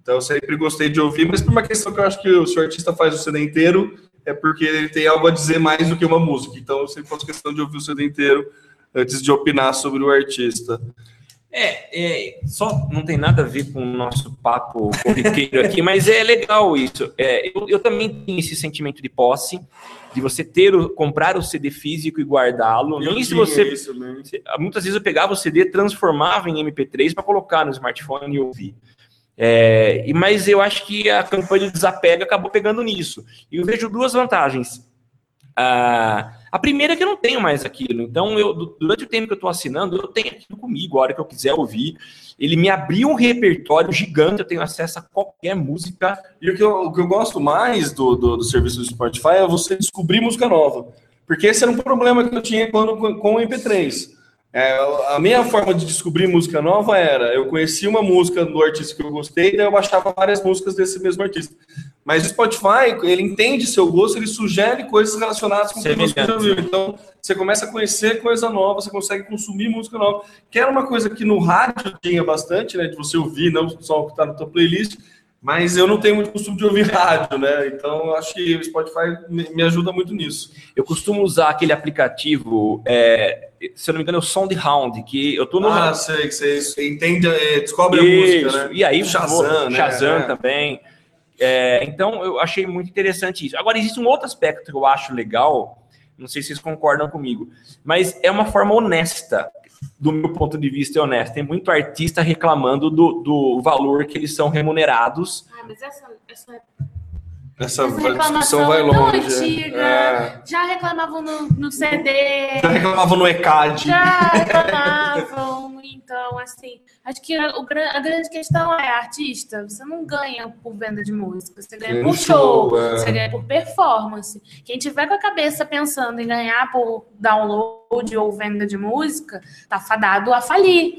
Então, eu sempre gostei de ouvir, mas por uma questão que eu acho que o seu artista faz o CD inteiro, é porque ele tem algo a dizer mais do que uma música. Então, eu sempre faço questão de ouvir o CD inteiro antes de opinar sobre o artista. É, é, só não tem nada a ver com o nosso papo corriqueiro aqui, mas é legal isso. É, eu, eu também tenho esse sentimento de posse, de você ter o, comprar o CD físico e guardá-lo. Nem se você Isso, né? muitas vezes eu pegava o CD, transformava em MP3 para colocar no smartphone e ouvir. É, e- mas eu acho que a campanha de desapega acabou pegando nisso. E eu vejo duas vantagens. Ah, a primeira é que eu não tenho mais aquilo. Então, eu, du- durante o tempo que eu estou assinando, eu tenho aquilo comigo, a hora que eu quiser ouvir. Ele me abriu um repertório gigante, eu tenho acesso a qualquer música. E o que eu, o que eu gosto mais do, do, do serviço do Spotify é você descobrir música nova. Porque esse era um problema que eu tinha quando, com o MP3. É, a minha forma de descobrir música nova era, eu conhecia uma música do artista que eu gostei, daí eu baixava várias músicas desse mesmo artista. Mas o Spotify, ele entende seu gosto, ele sugere coisas relacionadas com o que você já ouviu. Então, você começa a conhecer coisa nova, você consegue consumir música nova. Que era uma coisa que no rádio tinha bastante, né? De você ouvir, não só o que está na tua playlist. Mas eu não tenho muito costume de ouvir <laughs> rádio, né? Então, acho que o Spotify me ajuda muito nisso. Eu costumo usar aquele aplicativo, é, se eu não me engano, é o Soundhound, que eu tô no. Ah, sei, que você você entende, é, descobre a Isso, música, né? E aí, Shazam, vou- né? Shazam É. também. É, então, eu achei muito interessante isso. Agora, existe um outro aspecto que eu acho legal, não sei se vocês concordam comigo, mas é uma forma honesta, do meu ponto de vista, é honesta. Tem muito artista reclamando do, do valor que eles são remunerados. Ah, mas essa, essa, Essa, discussão vai é longe. antiga. É. Já reclamavam no, no CD. Já reclamava no ECAD. Já reclamavam. Então, assim, acho que a, a grande questão é, artista, você não ganha por venda de música, você ganha Ganha por show, show, é. você ganha por performance. Quem tiver com a cabeça pensando em ganhar por download ou venda de música, tá fadado a falir.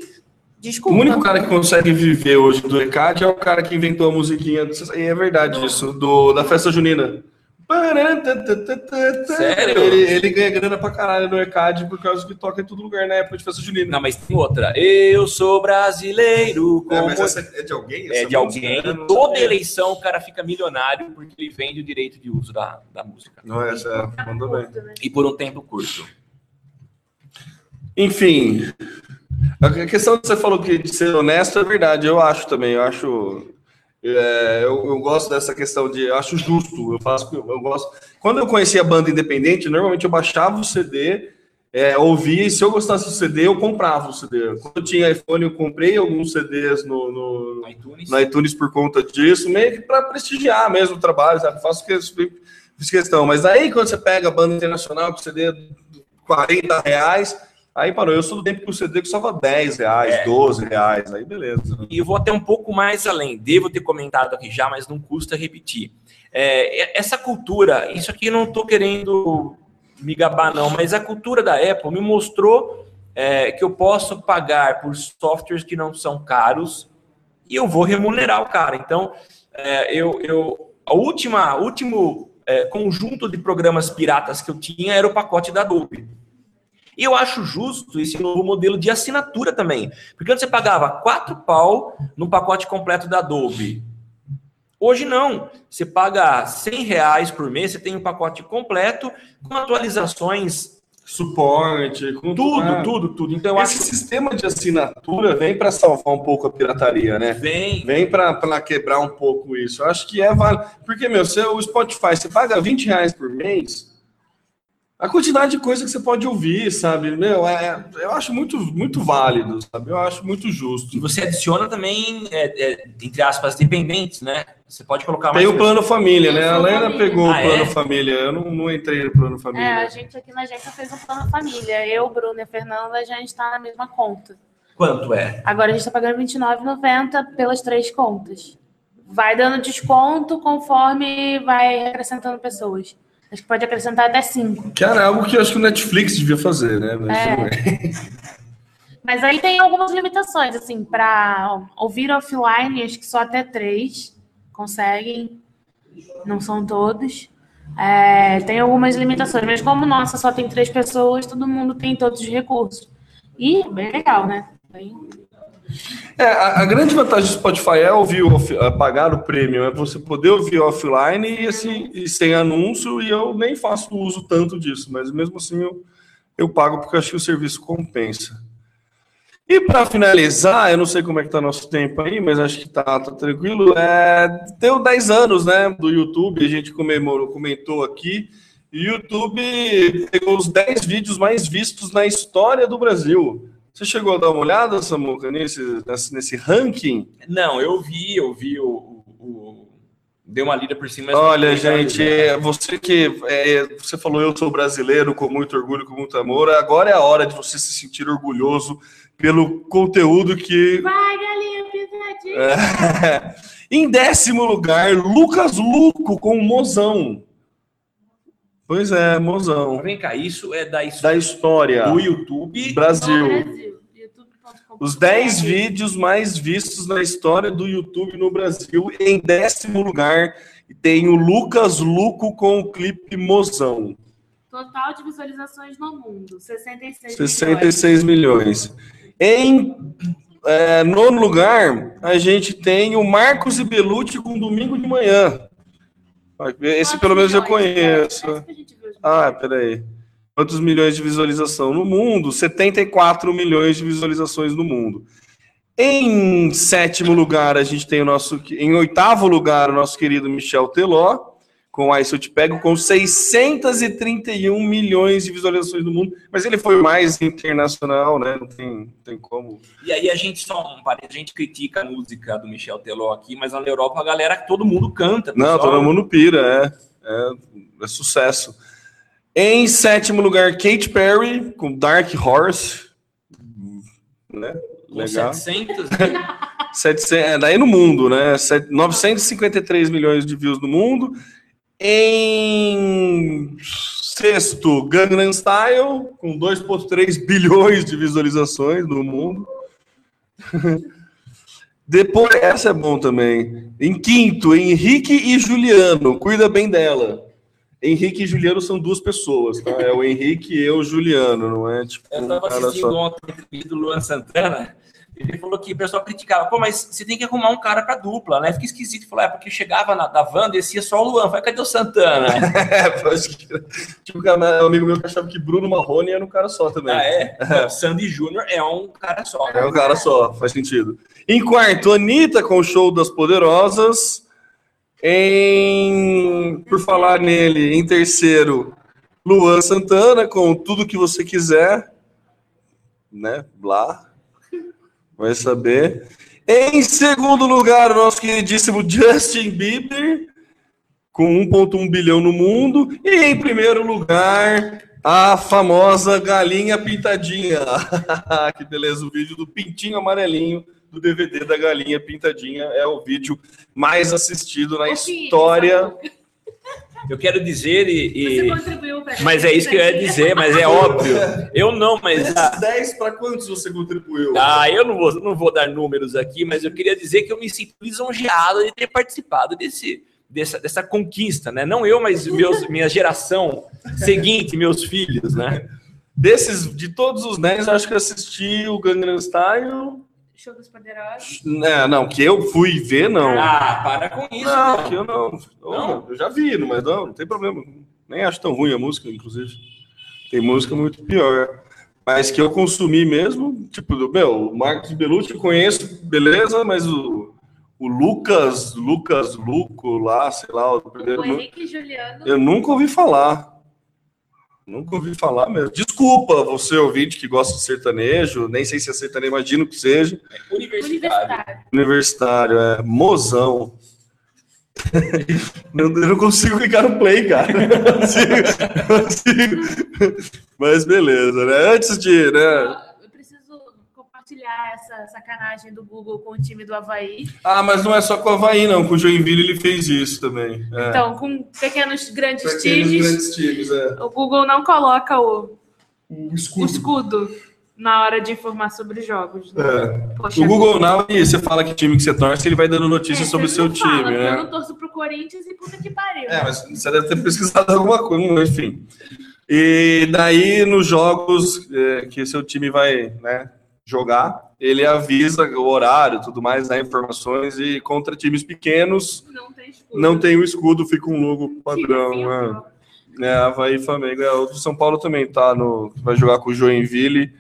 O Desculpa. único cara que consegue viver hoje do ECAD é o cara que inventou a musiquinha, e é verdade isso, do, da festa junina. Sério? Ele, ele ganha grana pra caralho no ECAD por causa que toca em todo lugar na época de festa junina. Não, mas tem outra. Eu sou brasileiro. É, como- mas essa é de alguém? é de alguém. Toda eleição o cara fica milionário porque ele vende o direito de uso da, da música. Não, essa é, mandou bem. E por um tempo curto. Enfim, a questão que você falou que de ser honesto é verdade, eu acho também, eu acho. é, eu, eu gosto dessa questão de. Eu acho justo, eu faço. Eu gosto. Quando eu conhecia a banda independente, normalmente eu baixava o CD, é, ouvia, e se eu gostasse do CD, eu comprava o CD. Quando eu tinha iPhone, eu comprei alguns CDs no, no, iTunes. no iTunes por conta disso, meio que para prestigiar mesmo o trabalho, sabe? Faço que- fiz questão. Mas aí, quando você pega a banda internacional com CD de 40 reais, aí parou. Eu sou do tempo que o CD custava 10 reais, É. 12 reais, aí beleza. E eu vou até um pouco mais além. Devo ter comentado aqui já, mas não custa repetir. É, essa cultura, isso aqui eu não estou querendo me gabar, não, mas a cultura da Apple me mostrou é, que eu posso pagar por softwares que não são caros e eu vou remunerar o cara. Então, é, eu, eu, a última, último é, conjunto de programas piratas que eu tinha era o pacote da Adobe. E eu acho justo esse novo modelo de assinatura também. Porque antes você pagava quatro pau no pacote completo da Adobe. Hoje não. Você paga 100 reais por mês, você tem um pacote completo com atualizações, Suporte, com tudo, ah, tudo, tudo. Então Esse acho sistema de assinatura vem para salvar um pouco a pirataria, né? vem. Vem para quebrar um pouco isso. Eu acho que é válido. Porque, meu, você, o Spotify, você paga 20 reais por mês, a quantidade de coisa que você pode ouvir, sabe? Meu, é, eu acho muito, muito válido, sabe? Eu acho muito E justo. você adiciona também, é, é, entre aspas, dependentes, né? Você pode colocar mais. Tem o plano família, né? A Plano Lena família. pegou Ah, o plano é? família. Eu não, não entrei no plano É, família. a gente aqui na agência fez um plano família. Eu, Bruno e a Fernanda, a gente tá na mesma conta. Quanto é? Agora a gente tá pagando R$29,90 pelas três contas. Vai dando desconto conforme vai acrescentando pessoas. Acho que pode acrescentar até cinco. Que era algo que eu acho que o Netflix devia fazer, né? Mas É. <laughs> Mas aí tem algumas limitações, assim, para ouvir offline, acho que só até três conseguem, não são todos. É, tem algumas limitações, mas como nossa só tem três pessoas, todo mundo tem todos os recursos. E bem legal, né? Bem- É, a, a grande vantagem do Spotify é ouvir off, é pagar o prêmio, é você poder ouvir offline e assim e sem anúncio, e eu nem faço uso tanto disso, mas mesmo assim eu, eu pago porque acho que o serviço compensa. E para finalizar, eu não sei como é que tá nosso tempo aí, mas acho que tá, tá tranquilo. É, deu 10 anos, né, do YouTube, a gente comemorou, comentou aqui. YouTube pegou os 10 vídeos mais vistos na história do Brasil. Você chegou a dar uma olhada, Samuca, nesse, nesse, nesse ranking? Não, eu vi, eu vi o, o- o Deu uma lida por cima. Olha, gente, é, você que é, você falou eu sou brasileiro com muito orgulho, com muito amor. Agora é a hora de você se sentir orgulhoso pelo conteúdo que Vai, galinha pintadinha. É. <laughs> Em décimo lugar, Lucas Luco com Mozão. Pois é, Mozão. Vem cá, isso é da Da história história do YouTube. Brasil. Brasil. Os 10 vídeos mais vistos na história do YouTube no Brasil. Em décimo lugar, tem o Lucas Luco com o clipe Mozão. Total de visualizações no mundo, 66 milhões. 66 milhões. Em é, nono lugar, a gente tem o Marcos e Belucci com Domingo de Manhã. Esse pelo menos eu milhões? conheço. Ah, peraí. Quantos milhões de visualização no mundo? 74 milhões de visualizações no mundo. Em sétimo lugar, a gente tem o nosso. Em oitavo lugar, o nosso querido Michel Teló, com Aí Se Eu Te Pego, com 631 milhões de visualizações no mundo. Mas ele foi mais internacional, né? Não tem, não tem como. E aí a gente só um a gente critica a música do Michel Teló aqui, mas na Europa a galera todo mundo canta. Não, pessoal. todo mundo pira, é. É, é sucesso. Em sétimo lugar, Kate Perry, com Dark Horse. Né? Com Legal. 700. 700, <laughs> é, daí no mundo, né? Set- 953 milhões de views no mundo. Em sexto, Gangnam Style, com 2,3 bilhões de visualizações no mundo. <laughs> Depois, essa é bom também. Em quinto, Henrique e Juliano, cuida bem dela. Henrique e Juliano são duas pessoas, tá? É o Henrique e eu, Juliano, não é tipo Eu tava cara assistindo só. ontem a entrevista do Luan Santana. Ele falou que o pessoal criticava, pô, mas você tem que arrumar um cara pra dupla, né? Fica esquisito. Falou, é porque chegava na, da van, descia só o Luan. Falei, cadê o Santana? <laughs> É, pode que... Tipo, um amigo meu que achava que Bruno Marrone era um cara só também. ah, <laughs> é? Não, Sandy Júnior é um cara só. É um cara só, faz sentido. Em quarto, Anitta com o show das Poderosas. Em... Por falar nele, em terceiro, Luan Santana com Tudo Que Você Quiser. Né? Blá. Vai saber. Em segundo lugar, o nosso queridíssimo Justin Bieber, com 1,1 bilhão no mundo. E em primeiro lugar, a famosa galinha pintadinha. <laughs> que beleza, o vídeo do pintinho amarelinho do DVD da galinha pintadinha é o vídeo mais assistido na história. Eu quero dizer e... Você e- Mas é isso que eu ia dizer, mas é óbvio. Eu não, mas... Desses 10 para quantos você contribuiu? Ah, eu não vou, não vou dar números aqui, mas eu queria dizer que eu me sinto lisonjeado de ter participado desse, dessa, dessa conquista, né? Não eu, mas meus, minha geração seguinte, meus filhos, né? Desses, de todos os 10, eu acho que eu assisti o Gangnam Style. Show dos Poderosos. É, não, que eu fui ver, não. Ah, para com isso. Não, cara. que eu não. Não? Eu já vi, mas não, não tem problema. Nem acho tão ruim a música, inclusive. Tem música muito pior. Mas que eu consumi mesmo, tipo, do- meu, o Marcos Belucci eu conheço, beleza, mas o, o Lucas, Lucas Luco lá, sei lá, o primeiro. O Henrique Juliano. Eu nunca ouvi falar. Nunca ouvi falar mesmo. Desculpa, você ouvinte que gosta de sertanejo, nem sei se é sertanejo, imagino que seja. Universitário. Universitário. Universitário, é mozão. Eu eu não consigo clicar no play, cara. Não consigo, não consigo. Mas beleza, né? Antes de, né? Essa sacanagem do Google com o time do Havaí. Ah, mas não é só com o Havaí, não. Com o Joinville ele fez isso também. É. Então, com pequenos grandes Pequenos times, grandes times, é. o Google não coloca o, O o escudo. escudo na hora de informar sobre os jogos. né? É. Poxa O Google vida. Now, e você fala que time que você torce, ele vai dando notícias É, sobre o seu fala, time, porque né? Eu não torço pro Corinthians e puta que pariu. É, mas você deve ter pesquisado <laughs> alguma coisa, enfim. E daí, nos jogos é, que seu time vai né, jogar, ele avisa o horário tudo mais, dá informações, e contra times pequenos Não tem escudo. não tem o escudo, fica um logo padrão. Né? É, Havaí e Flamengo. É, o do São Paulo também tá no. Vai jogar com o Joinville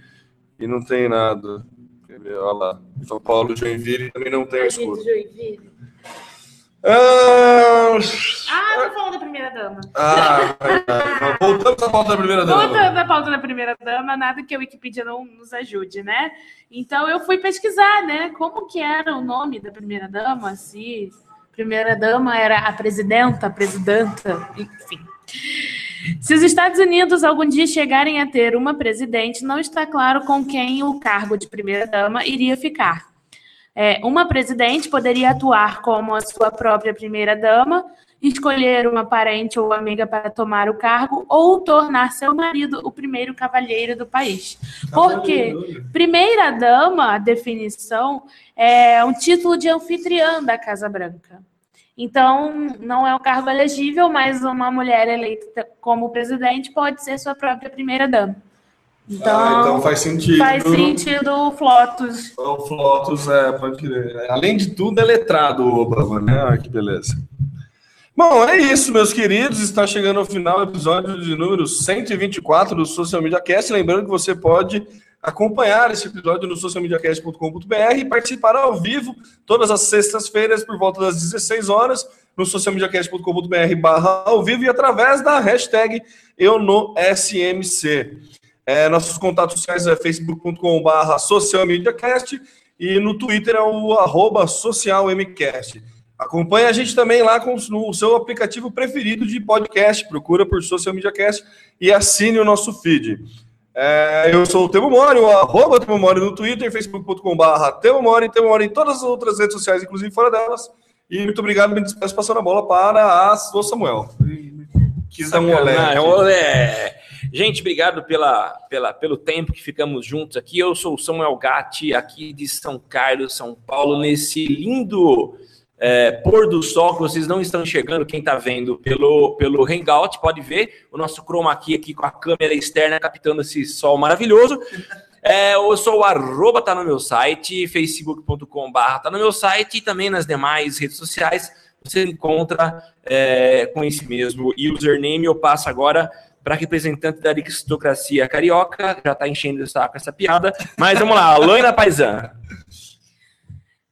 e não tem nada. Olha lá. São Paulo Joinville também não tem o escudo. Joinville. Ah, Ah, tô falando da primeira dama. ah, <laughs> voltamos à pauta da primeira dama. Voltando à pauta da primeira dama, nada que a Wikipedia não nos ajude, né? Então eu fui pesquisar, né? Como que era o nome da primeira dama, se a primeira dama era a presidenta, a presidenta, enfim. Se os Estados Unidos algum dia chegarem a ter uma presidente, não está claro com quem o cargo de primeira-dama iria ficar. É, uma presidente poderia atuar como a sua própria primeira-dama, escolher uma parente ou amiga para tomar o cargo, ou tornar seu marido o primeiro cavalheiro do país. Porque primeira-dama, a definição, é um título de anfitriã da Casa Branca. Então, não é um cargo elegível, mas uma mulher eleita como presidente pode ser sua própria primeira-dama. Então, Ah, então faz sentido. faz sentido o Flotus. O Flotus, é, pode crer. Além de tudo, é letrado o Obama, né? Olha que beleza. Bom, é isso, meus queridos. Está chegando ao final do episódio de número 124 do Social Media Cast. Lembrando que você pode acompanhar esse episódio no socialmediacast.com.br e participar ao vivo todas as sextas-feiras por volta das 16 horas no socialmediacast.com.br barra ao vivo e através da hashtag eu no SMC. É, nossos contatos sociais é facebook.com.br socialmediacast e no Twitter é o arroba socialmcast. Acompanhe a gente também lá com o seu aplicativo preferido de podcast. Procura por Social Media Cast e assine o nosso feed. É, eu sou o Temo Mori, o arroba Temo Mori no Twitter, facebook.com.br Temo Mori, Temo Mori em todas as outras redes sociais, inclusive fora delas. E muito obrigado, me despeço passando a bola para a, o Samuel. Quis dar um olé. Olé. Gente, obrigado pela, pela, pelo tempo que ficamos juntos aqui. Eu sou o Samuel Gatti, aqui de São Carlos, São Paulo, nesse lindo é, pôr do sol que vocês não estão enxergando. Quem está vendo pelo, pelo Hangout pode ver o nosso chroma key aqui com a câmera externa captando esse sol maravilhoso. É, eu sou o arroba, tá no meu site, facebook.com barra tá no meu site e também nas demais redes sociais você encontra é, com esse mesmo username. Eu passo agora para representante da aristocracia carioca, já está enchendo o saco essa piada, mas vamos lá, Loina Paisan.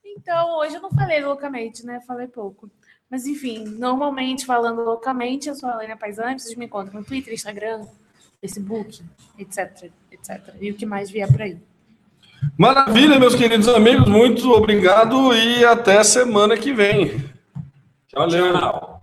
Então, hoje eu não falei loucamente, né? Falei pouco. Mas, enfim, normalmente falando loucamente, eu sou a Helena Paisani, vocês me encontram no Twitter, Instagram, Facebook, etc, etc. E o que mais vier por aí. Maravilha, meus queridos amigos. Muito obrigado e até semana que vem. Valeu. Tchau.